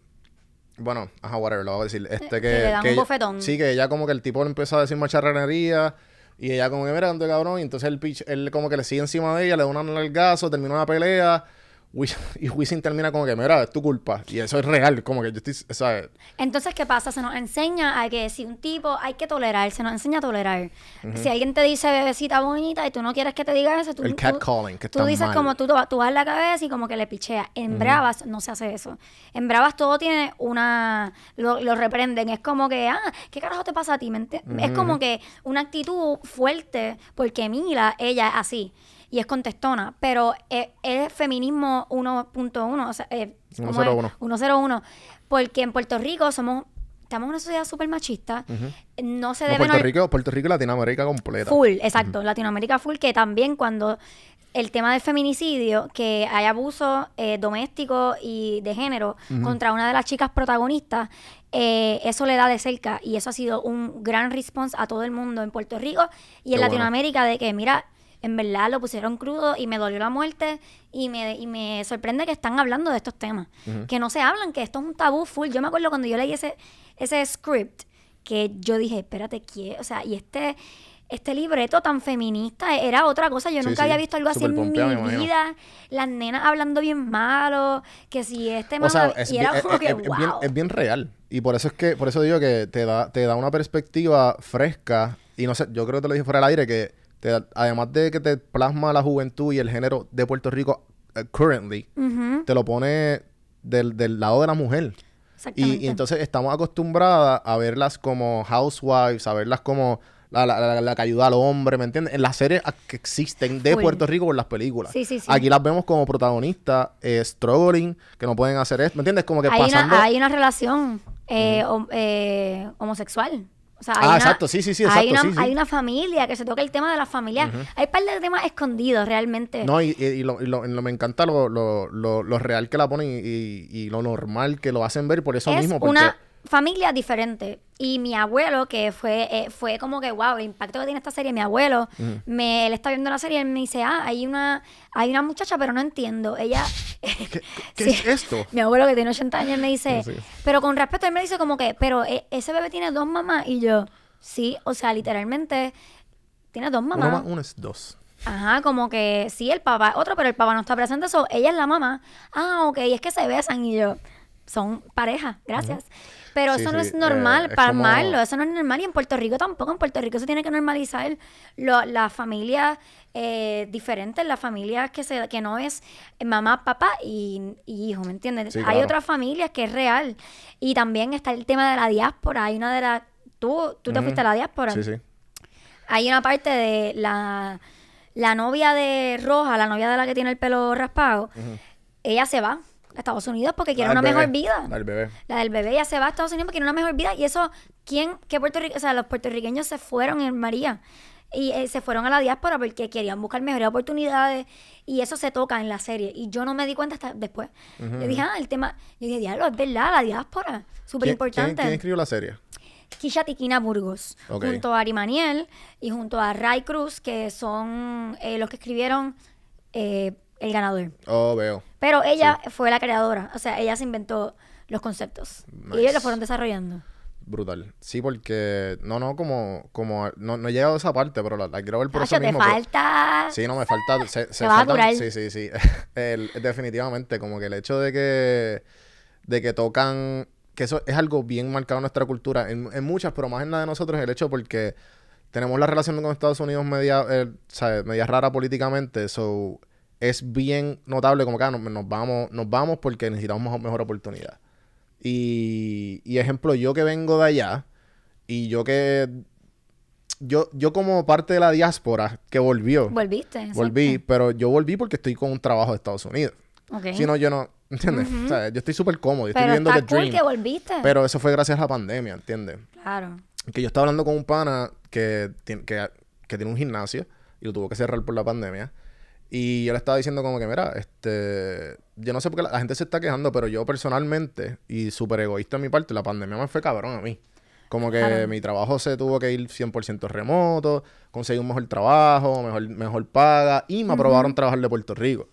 Bueno, ajá, whatever, lo voy a decir. Este que. que le dan un ella- bofetón. Sí, que ella como que el tipo le empezó a decir macharranería. Y ella como que, mira, ande cabrón. Y entonces el pitch, él como que le sigue encima de ella, le da un nalgazo, termina una pelea. Y Wisin termina como que, mira, es tu culpa. Y eso es real, como que yo estoy, ¿sabes? Entonces, ¿qué pasa? Se nos enseña a que si un tipo hay que tolerar, se nos enseña a tolerar. Si alguien te dice bebecita bonita y tú no quieres que te diga eso, tú, El catcalling, que tú está dices mal. como tú, tú vas la cabeza y como que le picheas. En Bravas no se hace eso. En Bravas todo tiene una... Lo, lo reprenden. Es como que, ah, ¿qué carajo te pasa a ti? ¿Me enti- Es como que una actitud fuerte porque Mila, ella es así. Y es contestona, pero es, es feminismo 1.1, o sea, eh, ¿cómo es? 101. 101. Porque en Puerto Rico somos, estamos en una sociedad súper machista. No se No, debe Puerto Rico, Puerto Rico y Latinoamérica completa. Full, exacto. Latinoamérica full, que también cuando el tema del feminicidio, que hay abuso eh, doméstico y de género contra una de las chicas protagonistas, eh, eso le da de cerca y eso ha sido un gran response a todo el mundo en Puerto Rico y en bueno. Latinoamérica de que, mira, en verdad lo pusieron crudo y me dolió la muerte y me, y me sorprende que están hablando de estos temas, que no se hablan, que esto es un tabú full. Yo me acuerdo cuando yo leí ese, ese script que yo dije, espérate, ¿qué? O sea, y este, este libreto tan feminista era otra cosa. Yo Sí, nunca sí. había visto algo así en mi vida. Las nenas hablando bien malo, que si este O sea, es, y era bien, como es- que, es- es bien, wow. es bien real. Y por eso es que, por eso digo que te da, te da una perspectiva fresca. Y no sé, yo creo que te lo dije fuera del aire, que te además de que te plasma la juventud y el género de Puerto Rico eh, currently, te lo pone del, del lado de la mujer. exactamente. Y, y entonces estamos acostumbradas a verlas como housewives, a verlas como la, la- la- la que ayuda al hombre, ¿me entiendes? En las series que existen de Full. Puerto Rico por las películas. Sí, sí, sí. Aquí las vemos como protagonistas, eh, struggling, que no pueden hacer esto, ¿me entiendes? Como que hay, pasando... una, hay una relación eh, hom- eh, homosexual. O sea, hay Ah, una- exacto, sí, sí, sí, hay una, sí, sí. hay una familia que se toca el tema de la familia. Hay un par de temas escondidos realmente. No, y, y- y lo, y lo- lo- me encanta lo, lo, lo, lo real que la ponen y, lo normal que lo hacen ver por eso es mismo. Porque, una familia diferente. Y mi abuelo, que fue, eh, fue como que, wow, el impacto que tiene esta serie, mi abuelo, me, él está viendo la serie y él me dice, ah, hay una, hay una muchacha, pero no entiendo. Ella... ¿Qué, qué Sí. es esto? Mi abuelo que tiene 80 años me dice, Sí. pero con respeto, él me dice como que, pero eh, ese bebé tiene dos mamás. Y yo, sí, o sea, literalmente tiene dos mamás. más uno es dos. Ajá, como que sí, el papá, otro, pero el papá no está presente, eso, ella es la mamá. Ah, ok, y es que se besan y yo, son pareja, gracias. Pero Sí, eso no sí, es normal eh, es para como- amarlo, eso no es normal y en Puerto Rico tampoco, en Puerto Rico se tiene que normalizar lo- las familias eh, diferentes, las familias que se que no es mamá, papá y, y hijo, ¿me entiendes? Sí, Hay otras familias que es real y también está el tema de la diáspora, hay una de las... Tú, tú te fuiste a la diáspora. Sí, sí. Hay una parte de la, la novia de Roja, la novia de la que tiene el pelo raspado, ella se va a Estados Unidos porque quiere La una mejor vida. la del bebé. La del bebé, ella se va a Estados Unidos porque quiere una mejor vida. Y eso, ¿quién? ¿Qué Puerto Rico? O sea, los puertorriqueños se fueron en María. Y eh, se fueron a la diáspora porque querían buscar mejores oportunidades. Y eso se toca en la serie. Y yo no me di cuenta hasta después. Yo dije, ah, el tema. Yo dije, diablo, es verdad, la diáspora. Súper ¿Quién, quién, importante. quién escribió la serie? Kisha Tiquina Burgos, junto a Ari Maniel y junto a Ray Cruz, que son eh, los que escribieron eh, El Ganador. Oh, veo. Pero ella fue la creadora, o sea, ella se inventó los conceptos y ellos lo fueron desarrollando. Brutal. Sí, porque... No, no, como... como no, no he llegado a esa parte, pero la, la quiero ver por Tacho, eso te mismo. pero- falta. Sí, no, me falta... Se, se vas a curar. Sí, sí, sí. El- definitivamente, como que el hecho de que... De que tocan... Que eso es algo bien marcado en nuestra cultura. En, en muchas, pero más en la de nosotros, el hecho porque... Tenemos la relación con Estados Unidos media... eh, ¿sabes? Media rara políticamente. So... Es bien notable como que ah, nos, nos vamos... Nos vamos porque necesitamos mejor, mejor oportunidad. Y, y ejemplo, yo que vengo de allá y yo que... Yo, yo como parte de la diáspora que volvió, Volviste. exacto. volví, pero yo volví porque estoy con un trabajo de Estados Unidos. Ok. Si no, yo no, ¿entiendes? O sea, yo estoy súper cómodo, yo estoy Pero viviendo está the cool dream. que volviste. Pero eso fue gracias a la pandemia, ¿entiendes? Claro. Que yo estaba hablando con un pana que, que, que tiene un gimnasio y lo tuvo que cerrar por la pandemia. Y yo le estaba diciendo como que, mira, este... Yo no sé por qué la, la gente se está quejando, pero yo personalmente, y súper egoísta en mi parte, la pandemia me fue cabrón a mí. Como que Claro. mi trabajo se tuvo que ir 100% remoto, conseguí un mejor trabajo, mejor, mejor paga, y me aprobaron trabajar de Puerto Rico.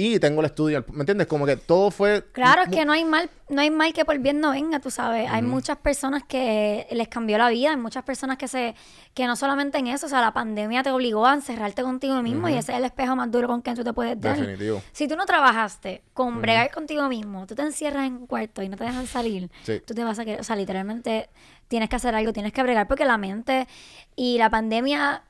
Y tengo el estudio, ¿me entiendes? Como que todo fue... Claro, es que no hay mal, no hay mal que por bien no venga, tú sabes. Hay muchas personas que les cambió la vida, hay muchas personas que se, que no solamente en eso, o sea, la pandemia te obligó a encerrarte contigo mismo y ese es el espejo más duro con que tú te puedes dar. Definitivo. Si tú no trabajaste con bregar contigo mismo, tú te encierras en un cuarto y no te dejan salir, Sí. tú te vas a querer, o sea, literalmente tienes que hacer algo, tienes que bregar porque la mente y la pandemia,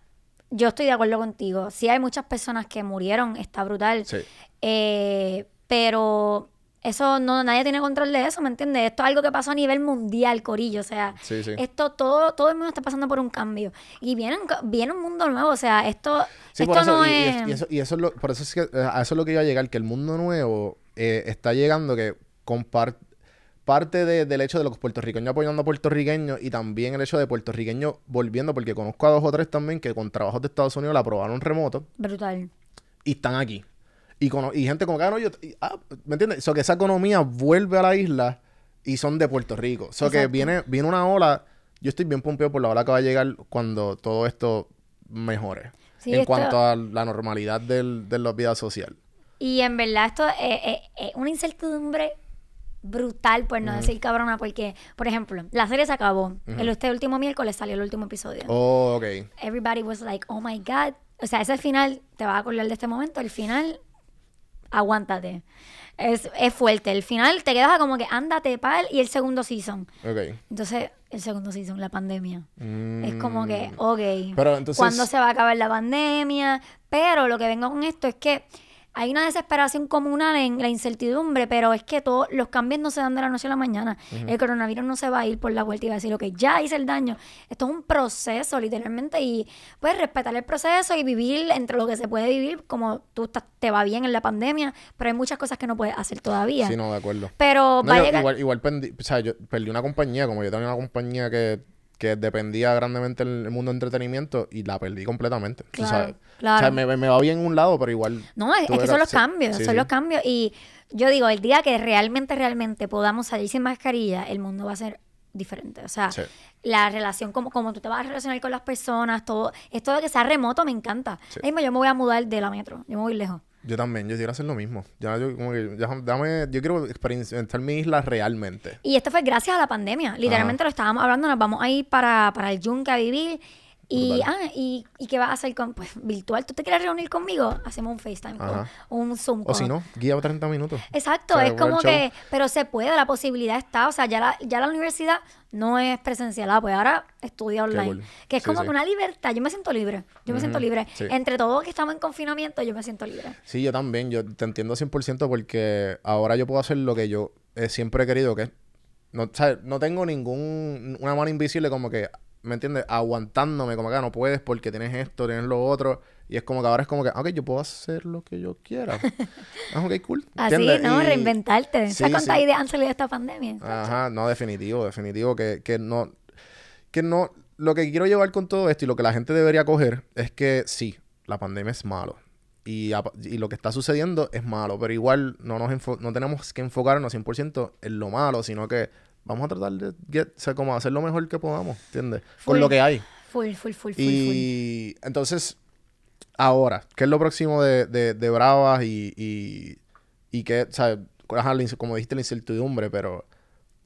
yo estoy de acuerdo contigo. Sí hay muchas personas que murieron, está brutal. Sí. Eh, pero eso no, nadie tiene control de eso, ¿me entiendes? Esto es algo que pasó a nivel mundial, Corillo. O sea, Sí, sí. esto todo, todo el mundo está pasando por un cambio. Y viene, viene un mundo nuevo. O sea, esto, Sí, esto por eso, no y, es. y eso, y eso es lo, por eso es que a eso es lo que iba a llegar, que el mundo nuevo eh, está llegando que compar- parte de- del hecho de los puertorriqueños apoyando a puertorriqueños y también el hecho de puertorriqueños volviendo, porque conozco a dos o tres también que con trabajos de Estados Unidos la aprobaron remoto Brutal. y están aquí. Y, cono- y gente como que, ah, no, yo, y- ah, ¿me entiendes? So que esa economía vuelve a la isla y son de Puerto Rico. So que Exacto. viene, viene una ola, yo estoy bien pompeado por la ola que va a llegar cuando todo esto mejore. Sí, en esto- cuanto a la normalidad del, de la vida social. Y en verdad esto es, es- es una incertidumbre brutal, por no decir cabrona, porque, por ejemplo, la serie se acabó. El, este último miércoles salió el último episodio. Oh, ok. Everybody was like, oh my God. O sea, ese final, te vas a acordar de este momento, el final, aguántate. Es, es fuerte. El final te quedas como que ándate, pal, y el segundo season. Ok. Entonces, el segundo season, la pandemia. Mm. Es como que, ok, Pero entonces- ¿cuándo se va a acabar la pandemia? Pero lo que vengo con esto es que hay una desesperación comunal en la incertidumbre, pero es que todos los cambios no se dan de la noche a la mañana. El coronavirus no se va a ir por la vuelta y va a decir, ok, ya hice el daño. Esto es un proceso, literalmente, y puedes respetar el proceso y vivir entre lo que se puede vivir, como tú estás, te va bien en la pandemia, pero hay muchas cosas que no puedes hacer todavía. Sí, no, de acuerdo. Pero No, va a yo llegar- igual, igual pendi- o sea, yo perdí una compañía, como yo tenía una compañía que, que dependía grandemente del mundo de entretenimiento y la perdí completamente. Claro, sabes. claro. O sea, me, me va bien en un lado, pero igual. No, es, es que son verás- los cambios, sí, son sí. los cambios. Y yo digo, el día que realmente, realmente podamos salir sin mascarilla, el mundo va a ser diferente. O sea, Sí. la relación, como, como tú te vas a relacionar con las personas, todo, esto de que sea remoto me encanta. Ahí mismo yo me voy a mudar de la metro, yo me voy lejos. Yo también, yo quiero hacer lo mismo. Ya, yo, como que, ya, dame, yo quiero experimentar mi isla realmente. Y esto fue gracias a la pandemia. Literalmente lo estábamos hablando, nos vamos a ir para, para el yunque a vivir. Y, ah, y, ¿y qué vas a hacer con, pues, virtual? ¿Tú te quieres reunir conmigo? Hacemos un FaceTime Ajá. o un Zoom O si no, guía 30 minutos. Exacto, O sea, es como que, pero se puede, la posibilidad está, o sea, ya la, ya la universidad no es presencial, ah, pues ahora estudia online, cool. que es Sí, como sí. que una libertad, yo me siento libre, yo me siento libre, sí. entre todos que estamos en confinamiento, yo me siento libre. Sí, yo también. Yo te entiendo 100% porque ahora yo puedo hacer lo que yo eh, siempre he querido, que. No, o sea, no tengo ningún... Una mano invisible como que... ¿Me entiendes? Aguantándome, como que "Ah, no puedes porque tienes esto, tienes lo otro. Y es como que ahora es como que, ok, yo puedo hacer lo que yo quiera. ah, ok, cool. Así. ¿no? Y- Reinventarte. Sí, ¿Sabes cuántas sí. ideas han salido de esta pandemia? Ajá, no, definitivo, definitivo. Que, que no. Que no. Lo que quiero llevar con todo esto y lo que la gente debería coger es que sí, la pandemia es malo. Y, y lo que está sucediendo es malo. Pero igual no, nos no tenemos que enfocarnos 100% en lo malo, sino que vamos a tratar de get- o sea, como hacer lo mejor que podamos, ¿entiendes? Con lo que hay. Full, full, full, full, full. Y entonces, ahora, ¿qué es lo próximo de, de, de Bravas y, y, y qué, o sea, como dijiste, la incertidumbre, pero,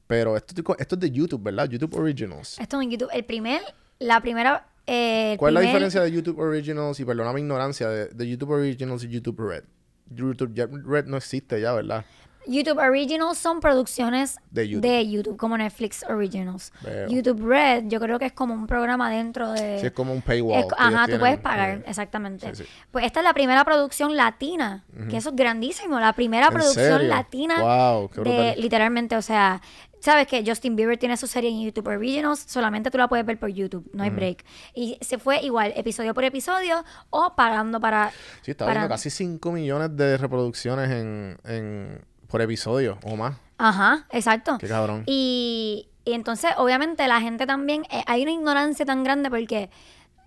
pero esto, es esto es de YouTube, ¿verdad? YouTube Originals. Esto en YouTube, el primer, la primera... eh, el ¿Cuál es la diferencia de YouTube Originals y, perdona mi ignorancia, de, de YouTube Originals y YouTube Red? YouTube Red no existe ya, ¿verdad? YouTube Originals son producciones De YouTube. de YouTube, como Netflix Originals. Veo. YouTube Red, yo creo que es como un programa dentro de... Sí, es como un paywall. Es- ajá, tú tienen, puedes pagar, eh, exactamente. sí, sí. Pues esta es la primera producción latina, que eso es grandísimo, la primera ¿En producción serio? latina Wow, qué de literalmente, o sea, sabes que Justin Bieber tiene su serie en YouTube Originals, solamente tú la puedes ver por YouTube, no hay break. Y se fue igual, episodio por episodio o pagando para Sí, está para- viendo casi 5 millones de reproducciones en, en, por episodio o más. Ajá, exacto. Qué cabrón. Y, y entonces, obviamente, la gente también, eh, hay una ignorancia tan grande porque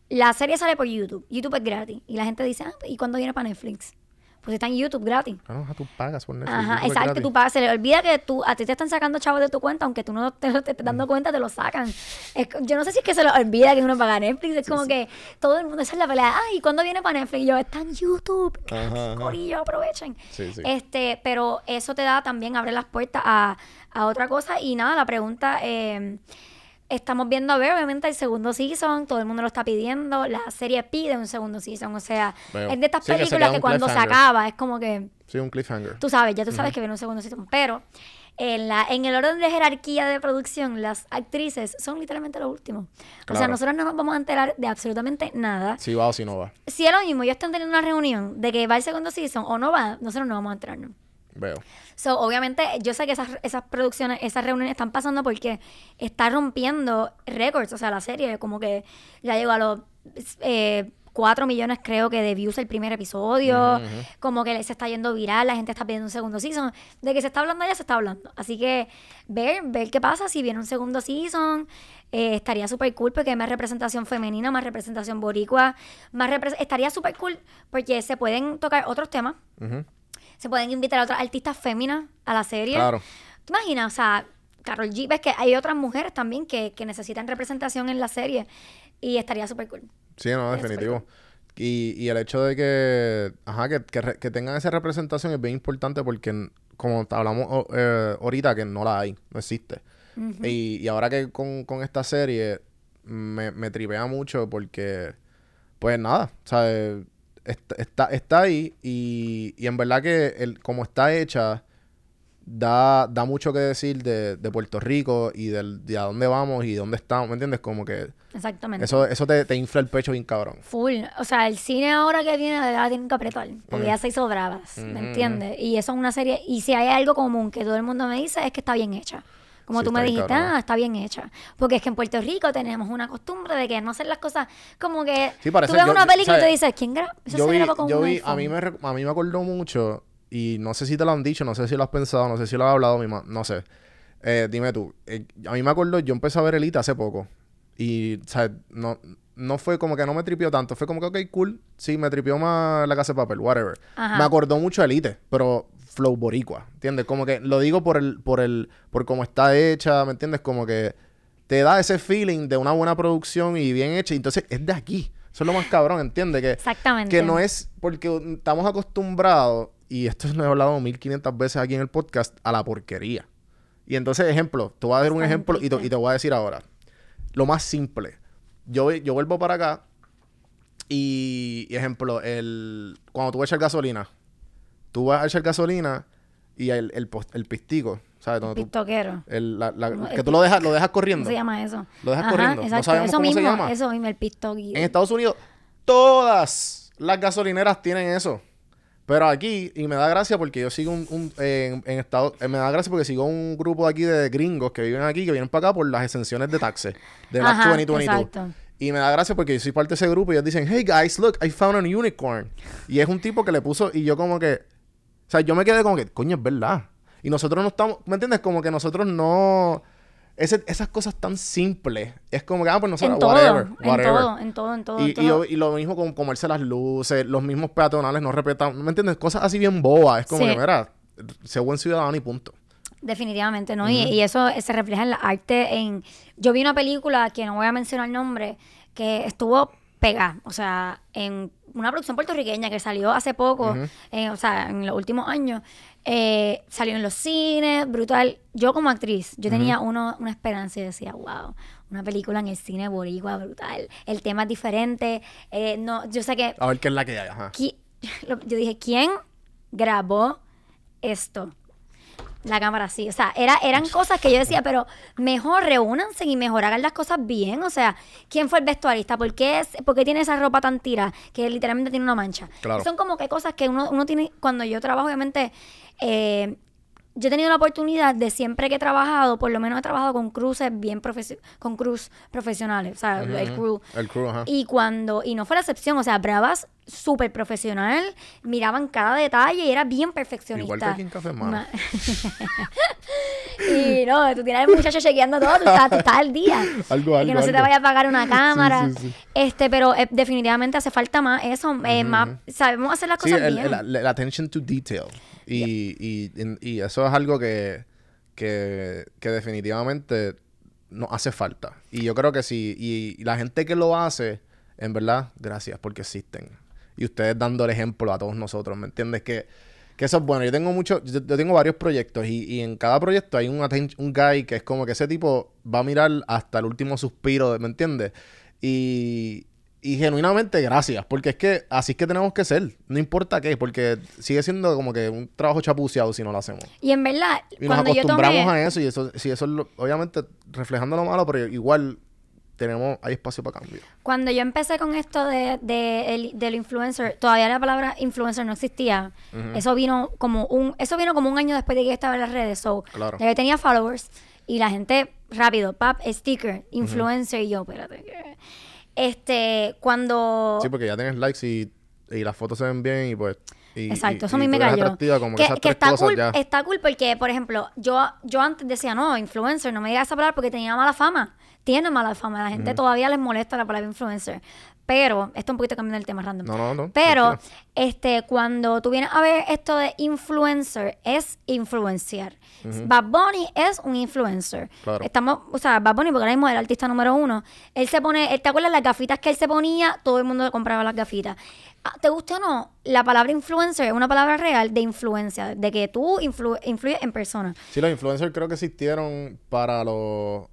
la serie sale por YouTube. YouTube es gratis. Y la gente dice, ah, ¿y cuándo viene para Netflix? Pues está en YouTube gratis. Ah, no, ajá, tú pagas por Netflix. Ajá, exacto. gratis. Tú pagas, se le olvida que tú, a ti te están sacando chavos de tu cuenta, aunque tú no te lo estés dando cuenta, te lo sacan. Es yo no sé si es que se les olvida que uno paga Netflix. Es como que todo el mundo, esa es la pelea. Ay, ¿cuándo viene para Netflix? Y yo, está en YouTube. Ajá, ajá. Corillo, aprovechen. Sí, sí. Este, pero eso te da también, abre las puertas a, a otra cosa. Y nada, la pregunta, eh, estamos viendo a ver, obviamente, el segundo season, todo el mundo lo está pidiendo, la serie pide un segundo season, o sea, es de estas Sí, películas que, cuando se acaba es como que, Sí, un cliffhanger. tú sabes, ya tú sabes que viene un segundo season, pero en, la, en el orden de jerarquía de producción, las actrices son literalmente lo último. O sea, nosotros no nos vamos a enterar de absolutamente nada. Si va o si no va. Si es lo mismo, ellos están teniendo una reunión de que va el segundo season o no va, nosotros no vamos a enterarnos. Veo. So, obviamente, yo sé que esas, esas producciones, esas reuniones están pasando porque está rompiendo récords. O sea, la serie como que ya llegó a los eh, 4 millones, creo que, de views el primer episodio. Como que se está yendo viral, la gente está pidiendo un segundo season. De que se está hablando ya se está hablando. Así que ver, ver qué pasa si viene un segundo season. eh, estaría súper cool porque hay más representación femenina, más representación boricua. Más repre- estaría súper cool porque se pueden tocar otros temas. Ujú. Se pueden invitar a otras artistas féminas a la serie. Claro. ¿Te imaginas? O sea, Carol G, ves que hay otras mujeres también que, que necesitan representación en la serie. Y estaría súper cool. Sí, no, definitivo. Y, y el hecho de que, ajá, que, que, que tengan esa representación es bien importante porque, como hablamos eh, ahorita, que no la hay, no existe. y, y ahora que con, con esta serie me, me tripea mucho porque, pues nada, o sea, eh, está, está, está ahí y, y en verdad que el, como está hecha, da, da mucho que decir de, de Puerto Rico y del, de a dónde vamos y dónde estamos, ¿me entiendes? Como que Exactamente. eso, eso te, te infla el pecho bien cabrón. Full. O sea, el cine ahora que viene de verdad tienen que apretar. Porque Mm. ya se hizo bravas. ¿Me entiendes? Y eso es una serie. Y si hay algo común que todo el mundo me dice es que está bien hecha. Como Sí, tú me dijiste, ah, está bien hecha. Porque es que en Puerto Rico tenemos una costumbre de que no hacer las cosas como que. Sí, parece- tú ves yo- una película y te dices, ¿quién graba? Eso yo se vi, grabó con yo un vi a iPhone". mí me a mí me acordó mucho y no sé si te lo han dicho, no sé si lo has pensado, no sé si lo has hablado, mi no sé. Eh, dime tú, eh, a mí me acordó, yo empecé a ver Elite hace poco y, o sea, no, no fue como que no me tripió tanto, fue como que, ok, cool, sí, me tripió más La Casa de Papel, whatever. Ajá. Me acordó mucho Elite, pero flow boricua, ¿entiendes? Como que lo digo por el, por el, por cómo está hecha, ¿me entiendes? Como que te da ese feeling de una buena producción y bien hecha, y entonces es de aquí. Eso es lo más cabrón, ¿entiendes? Que, Exactamente. que no es porque estamos acostumbrados, y esto lo he hablado 1500 veces aquí en el podcast, a la porquería. Y entonces, ejemplo, te voy a dar un ejemplo y te, y te voy a decir ahora. Lo más simple. yo, yo vuelvo para acá y, y ejemplo, el, cuando tú vas a echar gasolina, tú vas a echar gasolina y el, el, el pistico, ¿sabes? Tú- Pistoquero. el- la- la- No, que el tú lo dejas, lo dejas ¿Cómo corriendo. se llama eso? Lo dejas corriendo. No Exacto. sabemos eso cómo se mismo, llama. Eso mismo, el pistoquero. En Estados Unidos, todas las gasolineras tienen eso. Pero aquí, y me da gracia porque yo sigo un, un- en, en Estados eh, me da gracia porque sigo un grupo aquí de gringos que viven aquí, que vienen para acá por las exenciones de taxes de la Ajá, 2022. exacto. Y me da gracia porque yo soy parte de ese grupo y ellos dicen, hey guys, look, I found a unicorn. Y es un tipo que le puso, y yo como que, o sea, yo me quedé como que, coño, es verdad. Y nosotros no estamos, ¿me entiendes? Como que nosotros no, ese- esas cosas tan simples, es como que, ah, pues nosotros, en todo, whatever, en whatever. todo, en todo, en todo, en y, todo. y lo mismo con comerse las luces, los mismos peatonales no respetan, ¿me entiendes? Cosas así bien bobas. Es como Sí. que, mira, sé buen ciudadano y punto. Definitivamente, ¿no? y, y eso se refleja en la arte. En... Yo vi una película, que no voy a mencionar el nombre, que estuvo pegada, o sea, en una producción puertorriqueña que salió hace poco, eh, o sea, en los últimos años, eh, salió en los cines, brutal. Yo como actriz, yo tenía uno, una esperanza y decía, wow, una película en el cine boricua, brutal. El tema es diferente. eh, no, yo sé que A ver qué es la que hay, ajá. yo dije, ¿quién grabó esto? La cámara sí. O sea, era, eran cosas que yo decía, pero mejor reúnanse y mejor hagan las cosas bien. O sea, ¿quién fue el vestuarista? ¿Por qué, es- por qué tiene esa ropa tan tira que literalmente tiene una mancha? Claro. Son como que cosas que uno, uno tiene, cuando yo trabajo, obviamente, eh, yo he tenido la oportunidad de siempre que he trabajado, por lo menos he trabajado con cruces bien profesionales, con cruz profesionales, o sea, el crew. El crew, ajá. Y cuando, y no fue la excepción, o sea, Bravas súper profesional, miraban cada detalle y era bien perfeccionista. Igual que aquí en Café Mano. Ma- y no, tú tienes al muchacho chequeando todo, tú estás, tú estás al día. Algo, Y algo, que no se te vaya a apagar una cámara. sí, sí. Este, pero eh, definitivamente hace falta más eso, eh, más, sabemos hacer las cosas el, bien. el- el attention to detail. Y, y, y- y eso es algo que, que, que definitivamente nos hace falta. Y yo creo que sí. Y, y la gente que lo hace, en verdad, gracias porque existen. Y ustedes dando el ejemplo a todos nosotros, ¿me entiendes? Que, que eso es bueno. Yo tengo mucho, yo, yo tengo varios proyectos y, y en cada proyecto hay un, un guy que es como que ese tipo va a mirar hasta el último suspiro, ¿me entiendes? Y, y genuinamente gracias, porque es que así es que tenemos que ser, no importa qué, porque sigue siendo como que un trabajo chapuceado si no lo hacemos. Y en verdad, Y nos cuando yo acostumbramos tomé, a eso y eso, sí, eso es lo- obviamente reflejando lo malo, pero igual tenemos, hay espacio para cambio. Cuando yo empecé con esto de, de el- del influencer, todavía la palabra influencer no existía. Eso vino como un, eso vino como un año después de que yo estaba en las redes. So, Claro. ya yo tenía followers y la gente rápido, pap, sticker, influencer y yo, espérate. Este, cuando Sí, porque ya tienes likes y, y las fotos se ven bien y pues... y- Exacto, y- eso a mí me cayó. como que, esas tres está cool, ya. está cool porque, por ejemplo, yo, yo antes decía, no, influencer, no me digas esa palabra porque tenía mala fama. Tiene mala fama, la gente todavía les molesta la palabra influencer. Pero, esto es un poquito cambiando el tema random. No, no, no, Pero, este, cuando tú vienes a ver esto de influencer, es influenciar. Bad Bunny es un influencer. Claro. Estamos, o sea, Bad Bunny, porque ahora mismo es el artista número uno. Él se pone, él, ¿te acuerdas las gafitas que él se ponía? Todo el mundo le compraba las gafitas. Ah, ¿Te gusta o no? La palabra influencer es una palabra real de influencia, de que tú influ- influyes en personas. Sí, los influencers creo que existieron para los...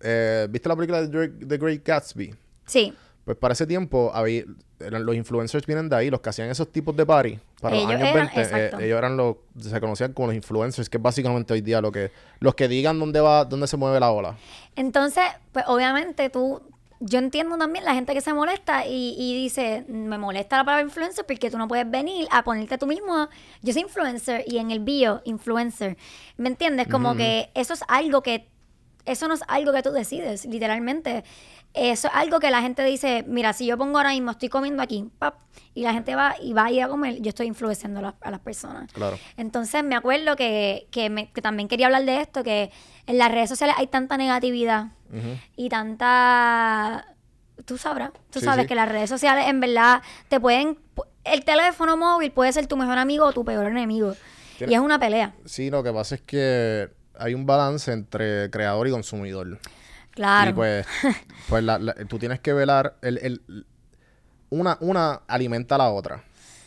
eh, ¿Viste la película de The Great Gatsby? Sí. Pues para ese tiempo había, eran, los influencers vienen de ahí, los que hacían esos tipos de party para Ellos los años eran- 20, eh, ellos eran los, se conocían como los influencers, que es básicamente hoy día lo que, los que digan dónde va, dónde se mueve la ola. Entonces, pues obviamente tú, yo entiendo también la gente que se molesta y, y dice, me molesta la palabra influencer porque tú no puedes venir a ponerte tú mismo, yo soy influencer y en el bio, influencer. ¿Me entiendes? Como que eso es algo que, eso no es algo que tú decides, literalmente. Eso es algo que la gente dice, mira, si yo pongo ahora mismo, estoy comiendo aquí, pap, y la gente va y va a ir a comer, yo estoy influenciando a las, a las personas. Claro. Entonces me acuerdo que, que, me- que también quería hablar de esto, que en las redes sociales hay tanta negatividad y tanta... Tú sabrás, tú Sí, sabes sí. que las redes sociales en verdad te pueden... El teléfono móvil puede ser tu mejor amigo o tu peor enemigo. Y es una pelea. Sí, lo que pasa es que hay un balance entre creador y consumidor. Claro. Y pues, pues la- la- tú tienes que velar, el, el- una, una alimenta a la otra.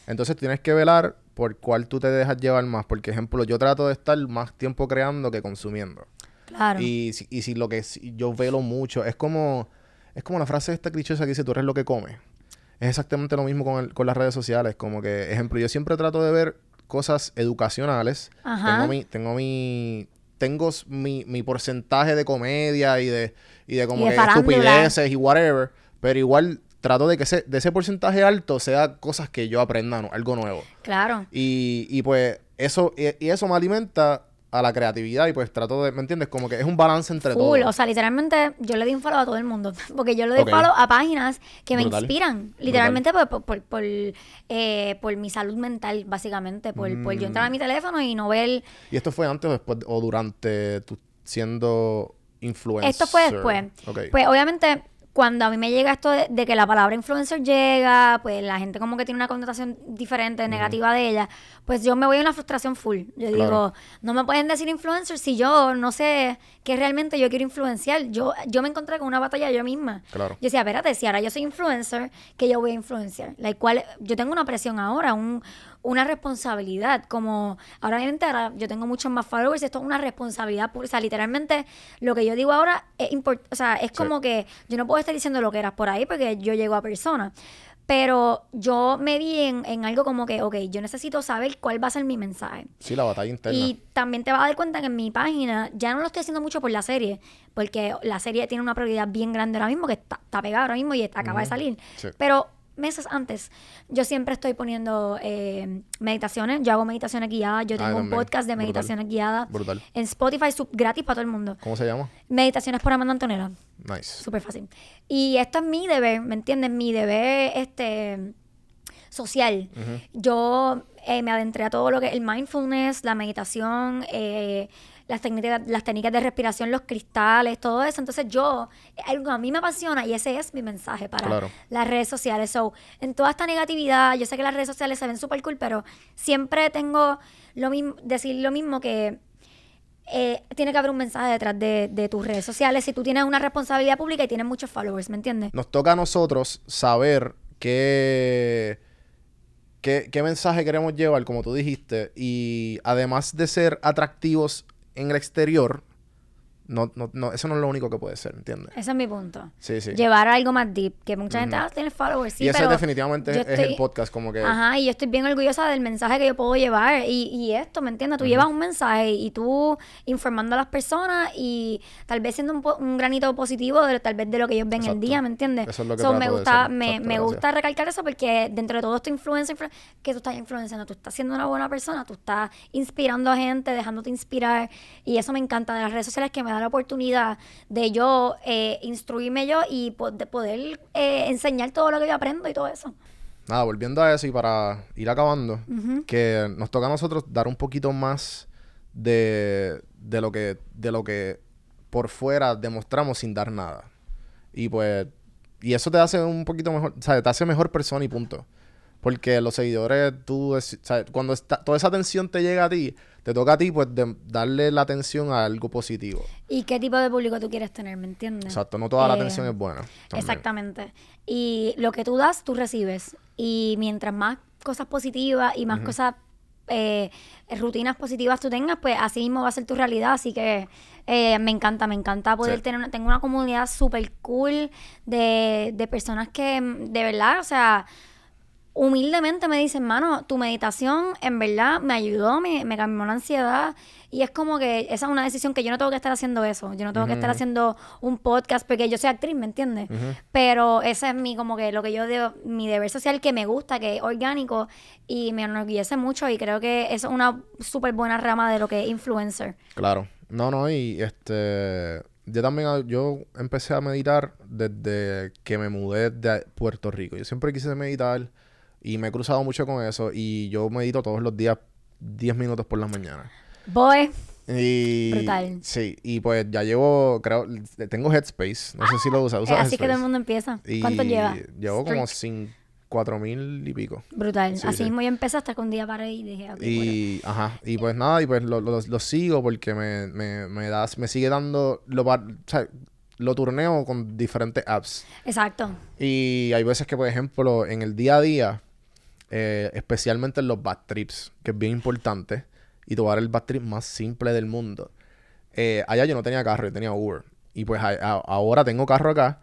Entonces tienes que velar por cuál tú te dejas llevar más. Porque, ejemplo, yo trato de estar más tiempo creando que consumiendo. claro. Y, si- y si lo que si- yo velo mucho es como Es como la frase esta clichosa que dice, tú eres lo que comes. Es exactamente lo mismo con, el- con las redes sociales. Como que, ejemplo, yo siempre trato de ver cosas educacionales. Ajá. Tengo mi... Tengo mi tengo mi, mi porcentaje de comedia y de, y de como Y de que estupideces y whatever. Pero igual trato de que ese, de ese porcentaje alto sea cosas que yo aprenda, ¿no? algo nuevo. Claro. Y, y pues eso, y, y eso me alimenta a la creatividad y pues trato de, ¿me entiendes? Como que es un balance entre todo. O sea, literalmente yo le di un follow a todo el mundo. Porque yo le doy Ok. follow a páginas que me inspiran. Literalmente por, por, por, por, eh, por mi salud mental, básicamente. Por, por yo Mm. entrar a mi teléfono y no ver. ¿Y esto fue antes o después o durante tu siendo influencer? Esto fue después. Pues obviamente, cuando a mí me llega esto de, de que la palabra influencer llega, pues la gente como que tiene una connotación diferente, negativa de ella, pues yo me voy a una frustración full. Yo Claro. digo, no me pueden decir influencer si yo no sé qué realmente yo quiero influenciar. Yo, yo me encontré con una batalla yo misma. Claro. Yo decía, espérate, si ahora yo soy influencer, que yo voy a influenciar? La cual, yo tengo una presión ahora, un, una responsabilidad. Como ahora obviamente ahora yo tengo muchos más followers, esto es una responsabilidad pura. O sea, literalmente lo que yo digo ahora es importante. O sea, es Sí. como que yo no puedo estar diciendo lo que eras por ahí porque yo llego a personas. Pero yo me vi en, en algo como que, ok, yo necesito saber cuál va a ser mi mensaje. Sí, la batalla interna. Y también te vas a dar cuenta que en mi página ya no lo estoy haciendo mucho por la serie, porque la serie tiene una prioridad bien grande ahora mismo, que está, está pegada ahora mismo y está- acaba de salir. Sí. Pero meses antes, yo siempre estoy poniendo eh, meditaciones. Yo hago meditaciones guiadas, yo Ah, tengo un podcast de Brutal. meditaciones guiadas Brutal. en Spotify, sub- gratis para todo el mundo. ¿Cómo se llama? Meditaciones por Amanda Antonella. Nice. Súper fácil. Y esto es mi deber, ¿me entiendes? Mi deber este social. Yo eh, me adentré a todo lo que es el mindfulness, la meditación, eh, las técnicas, las técnicas de respiración, los cristales, todo eso. Entonces yo, algo a mí me apasiona y ese es mi mensaje para Claro. las redes sociales. So, en toda esta negatividad, yo sé que las redes sociales se ven súper cool, pero siempre tengo lo mismo, decir lo mismo que eh, tiene que haber un mensaje detrás de, de tus redes sociales si tú tienes una responsabilidad pública y tienes muchos followers, ¿me entiendes? Nos toca a nosotros saber qué, qué, qué mensaje queremos llevar, como tú dijiste. Y además de ser atractivos en el exterior, no, no, no, eso no es lo único que puede ser, ¿entiendes? Ese es mi punto. Sí, sí. Llevar algo más deep, que mucha gente ah, tiene followers, sí, y ese pero definitivamente es el estoy- podcast, como que... Ajá, y yo estoy bien orgullosa del mensaje que yo puedo llevar. Y, y esto, ¿me entiendes? Tú llevas un mensaje y tú informando a las personas y tal vez siendo un, po- un granito positivo de tal vez de lo que ellos ven el Exacto. día, ¿me entiendes? Eso es lo que So, me gusta, me, Exacto, me gusta recalcar eso porque dentro de todo esto influencia, influ- que tú estás influenciando, tú estás siendo una buena persona, tú estás inspirando a gente, dejándote inspirar. Y eso me encanta de las redes sociales que me da la oportunidad de yo eh, instruirme yo y po- de poder eh, enseñar todo lo que yo aprendo y todo eso. Nada, volviendo a eso y para ir acabando, que nos toca a nosotros dar un poquito más de, de lo que de lo que por fuera demostramos sin dar nada. Y pues y eso te hace un poquito mejor, o sea, te hace mejor persona y punto. Porque los seguidores, tú, o sea, cuando está, toda esa atención te llega a ti, te toca a ti, pues, de- darle la atención a algo positivo. ¿Y qué tipo de público tú quieres tener, me entiendes? Exacto, no toda la Eh, atención es buena. también. Exactamente. Y lo que tú das, tú recibes. Y mientras más cosas positivas y más cosas, eh, rutinas positivas tú tengas, pues así mismo va a ser tu realidad. Así que eh, me encanta, me encanta poder Sí. tener una, tengo una comunidad súper cool de, de personas que de verdad, o sea, humildemente me dicen, mano, tu meditación en verdad me ayudó, me, me calmó la ansiedad. Y es como que esa es una decisión que yo no tengo que estar haciendo eso. Yo no tengo que estar haciendo un podcast porque yo soy actriz, ¿me entiendes? Pero ese es mi, como que lo que yo debo, mi deber social que me gusta, que es orgánico y me enorgullece mucho. Y creo que eso es una súper buena rama de lo que es influencer. Claro. No, no, y este... Yo también, ah, yo empecé a meditar desde que me mudé de Puerto Rico. Yo siempre quise meditar y me he cruzado mucho con eso y yo medito todos los días 10 minutos por las mañanas. Boy, Y... Brutal. Sí, y pues ya llevo, creo, tengo Headspace. No sé si lo usas. es ¿Usas así que todo el mundo empieza. Y ¿Cuánto lleva? Llevo como sin cuatro mil y pico. Brutal. Sí, así sí. mismo yo empecé hasta que un día paré y dije, ok, bueno. Y, ajá, y pues nada, y pues lo, lo- lo sigo porque me, me, me da, me sigue dando, lo, o sea, lo turneo con diferentes apps. Exacto. Y hay veces que, por ejemplo, en el día a día, eh, especialmente en los bad trips, que es bien importante, y tomar el bad trip más simple del mundo. Eh, allá yo no tenía carro, yo tenía Uber. Y pues a- a- ahora tengo carro acá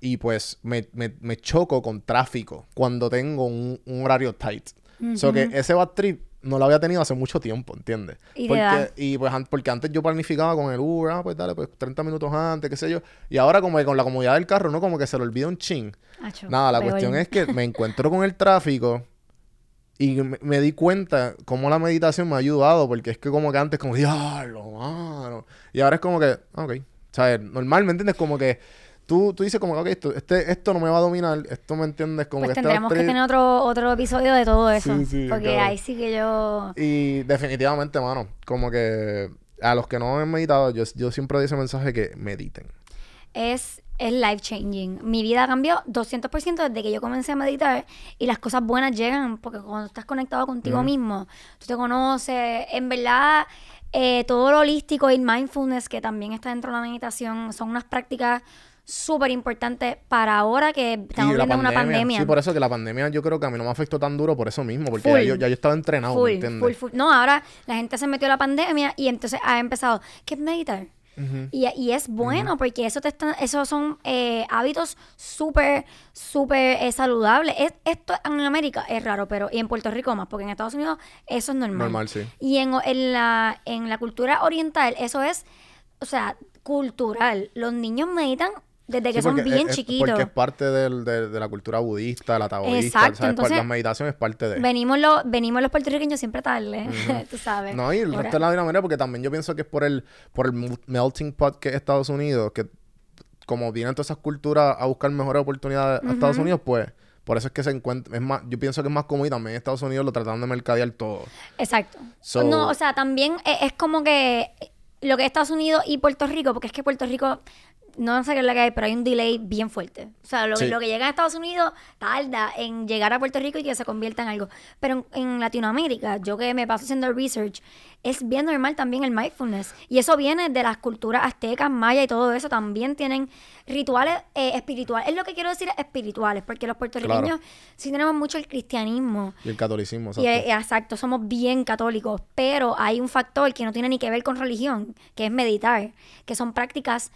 y pues me, me, me choco con tráfico cuando tengo un, un horario tight. So que ese bad trip no lo había tenido hace mucho tiempo, ¿entiendes? Y porque, pues an- porque antes yo planificaba con el Uber, ah, pues dale, pues 30 minutos antes, qué sé yo. Y ahora como que con la comodidad del carro, ¿no? Como que se le olvida un chin. Acho, Nada, la peor. cuestión es que me encuentro con el tráfico y me, me di cuenta cómo la meditación me ha ayudado, porque es que como que antes como, diablo, mano. Y ahora es como que, ok, o sea, normal, ¿me entiendes? Como que tú, tú dices como que, ok, esto, este, esto no me va a dominar, esto me entiendes como Pues que este tendremos que trip- tener otro, otro episodio de todo eso. Sí, sí, porque claro. ahí sí que yo... Y definitivamente, mano, como que a los que no han meditado, yo, yo siempre doy ese mensaje que mediten. es, es life changing. Mi vida cambió 200% desde que yo comencé a meditar y las cosas buenas llegan porque cuando estás conectado contigo mismo, tú te conoces, en verdad eh, todo lo holístico y el mindfulness que también está dentro de la meditación son unas prácticas súper importantes para ahora que estamos viendo una pandemia. Sí, por eso que la pandemia yo creo que a mí no me afectó tan duro por eso mismo, porque Full. ya yo, ya yo estaba entrenado, full, ¿me entiendes? full, full. No, ahora la gente se metió a la pandemia y entonces ha empezado, ¿qué es meditar? Y, y es bueno porque eso te está, esos son eh, hábitos súper, súper eh, saludables. Es- esto en América es raro, pero y en Puerto Rico más, porque en Estados Unidos eso es normal. Normal, sí. Y en, en, la, en la cultura oriental eso es, o sea, cultural. Los niños meditan desde que Sí, son bien es- es- chiquitos. Porque es parte del- de, de la cultura budista, la taoísta. Exacto, entonces, la meditación es parte de... Venimos los, venimos los puertorriqueños siempre tarde, tú sabes. No, y el resto de Latinoamérica, porque también yo pienso que es por el, por el melting pot que es Estados Unidos, que como vienen todas esas culturas a buscar mejores oportunidades a Estados Unidos, pues por eso es que se encuentra, es más, yo pienso que es más común y también en Estados Unidos lo tratan de mercadear todo. Exacto. So- no, o sea, también e- es como que lo que es Estados Unidos y Puerto Rico, porque es que Puerto Rico, no sé qué es lo que hay, pero hay un delay bien fuerte. O sea, lo, Sí. lo que llega a Estados Unidos tarda en llegar a Puerto Rico y que se convierta en algo. Pero en, en Latinoamérica, yo que me paso haciendo research, es bien normal también el mindfulness. Y eso viene de las culturas aztecas, maya y todo eso. También tienen rituales eh, espirituales. Es lo que quiero decir espirituales, porque los puertorriqueños sí tenemos mucho el cristianismo. Y el catolicismo, Y, exacto. eh, exacto, somos bien católicos, pero hay un factor que no tiene ni que ver con religión, que es meditar, que son prácticas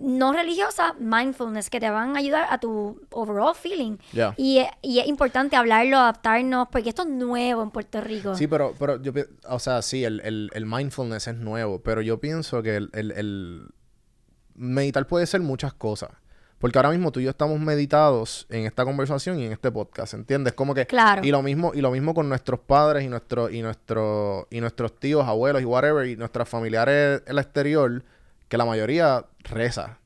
no religiosas, mindfulness, que te van a ayudar a tu overall feeling. Ya. Y, es- y es importante hablarlo, adaptarnos, porque esto es nuevo en Puerto Rico. Sí, pero, pero yo, o sea, sí, el, el, el mindfulness es nuevo, pero yo pienso que el, el, el meditar puede ser muchas cosas. Porque ahora mismo tú y yo estamos meditados en esta conversación y en este podcast, ¿entiendes? Como que Claro. y lo mismo y lo mismo con nuestros padres y nuestros y nuestros y nuestros tíos, abuelos y whatever y nuestras familiares el exterior que la mayoría reza.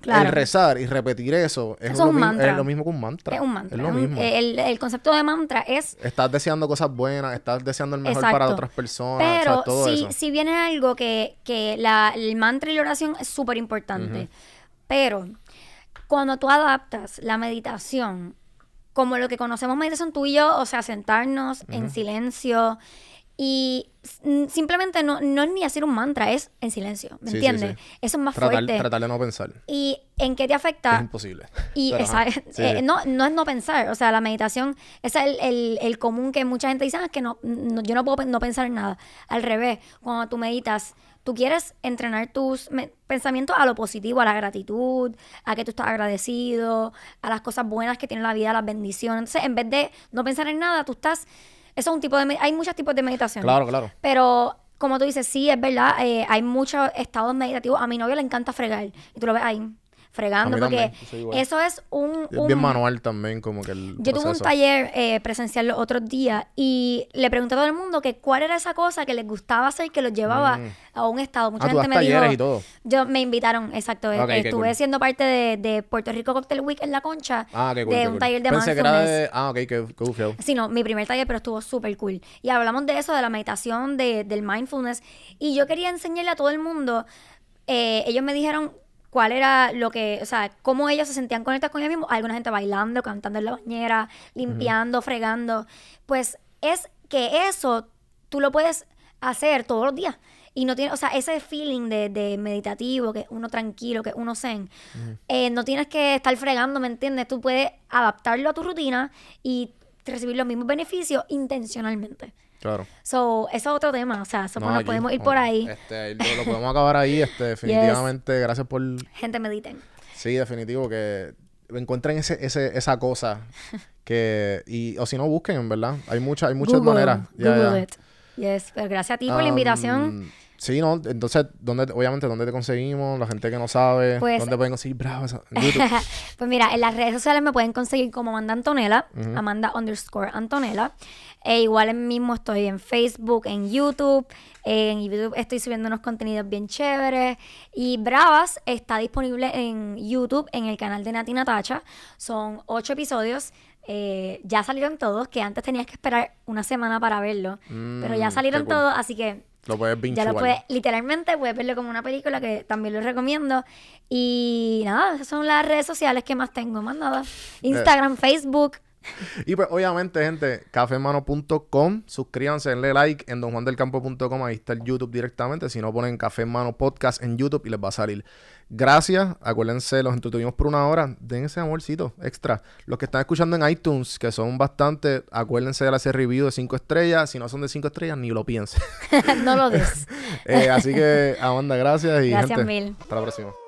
Claro. El rezar y repetir eso es, Eso es lo, un mi- mantra. es lo mismo que un mantra. es un mantra. Es lo mismo. el, el concepto de mantra es Estás deseando cosas buenas, estás deseando el mejor para otras personas, Pero todo si, eso. si viene algo que, que la, el mantra y la oración es súper importante. Pero cuando tú adaptas la meditación como lo que conocemos meditación tú y yo, o sea, sentarnos en silencia y simplemente no, no es ni hacer un mantra, es en silencio, ¿me Sí, entiendes? sí. Eso es más tratar, fuerte. tratar de no pensar. ¿Y en qué te Es afecta? imposible. Y esa- eh, no, no es no pensar, o sea, la meditación ese es el, el- el común que mucha gente dice, "Ah, es que no, no- yo no puedo no pensar en nada. Al revés, cuando tú meditas, tú quieres entrenar tus pensamientos a lo positivo, a la gratitud, a que tú estás agradecido, a las cosas buenas que tiene la vida, a las bendiciones. Entonces, en vez de no pensar en nada, tú estás... Eso es un tipo de... Hay muchos tipos de meditación. Claro, claro. Pero como tú dices, sí, es verdad, eh, hay muchos estados meditativos. A mi novio le encanta fregar. Y tú lo ves ahí, fregando, porque también, eso es un... Es un- bien manual también, como que el Yo tuve un taller eh, presencial los otros días y le pregunté a todo el mundo que cuál era esa cosa que les gustaba hacer que los llevaba a un estado. Mucha Ah, tú gente das me dijo... y todo. Yo, me invitaron, exacto. eh, estuve cool. siendo parte de, de Puerto Rico Cocktail Week en La Concha. Ah, qué cool. de qué un cool. taller de Pensé que era de... Ah, ok, qué cool. Sí, no, mi primer taller, pero estuvo súper cool. Y hablamos de eso, de la meditación, de, del mindfulness. Y yo quería enseñarle a todo el mundo, eh, ellos me dijeron cuál era lo que, o sea, cómo ellos se sentían conectados con ellos mismos. Alguna gente bailando, cantando en la bañera, limpiando, fregando. Pues es que eso tú lo puedes hacer todos los días. Y no tiene, o sea, ese feeling de, de meditativo, que uno tranquilo, que uno zen, eh, no tienes que estar fregando, ¿me entiendes? Tú puedes adaptarlo a tu rutina y recibir los mismos beneficios intencionalmente. Claro. So, eso es otro tema, o sea, eso No, nos allí, podemos ir no, por ahí. Este, lo, lo podemos acabar ahí, este, definitivamente. Gracias por... Gente, mediten. Sí, definitivo que encuentren ese, ese, esa cosa que... Y, o si no, busquen, en verdad. Hay, muchas hay muchas Google, maneras. Google ya. it. Yes, pero gracias a ti por la invitación. Sí, ¿no? Entonces, ¿dónde, obviamente, ¿dónde te conseguimos? La gente que no sabe. Pues- ¿Dónde pueden conseguir YouTube. Pues mira, en las redes sociales me pueden conseguir como Amanda Antonella, Amanda underscore Antonella. E igual en mismo estoy en Facebook, en YouTube. En YouTube estoy subiendo unos contenidos bien chéveres. Y Bravas está disponible en YouTube, en el canal de Nati Natacha. Son ocho episodios. Eh, ya salieron todos, que antes tenías que esperar una semana para verlo. pero ya Mm, salieron cool. todos, así que Lo puedes binge ya lo puedes, literalmente puedes verlo como una película que también lo recomiendo. Y nada, esas son las redes sociales que más tengo, más nada. Instagram, Facebook. Y pues, obviamente, gente, cafemano.com. Suscríbanse, denle like en donjuandelcampo.com. Ahí está el YouTube directamente. Si no, ponen Café en Mano Podcast en YouTube y les va a salir. Gracias. Acuérdense, los entretuvimos por una hora. Den ese amorcito extra. Los que están escuchando en iTunes, que son bastante, acuérdense de hacer review de 5 estrellas. Si no son de 5 estrellas, ni lo piensen. no lo des. Eh, así que, Amanda, gracias. Y, Gracias gente, mil. Hasta la próxima.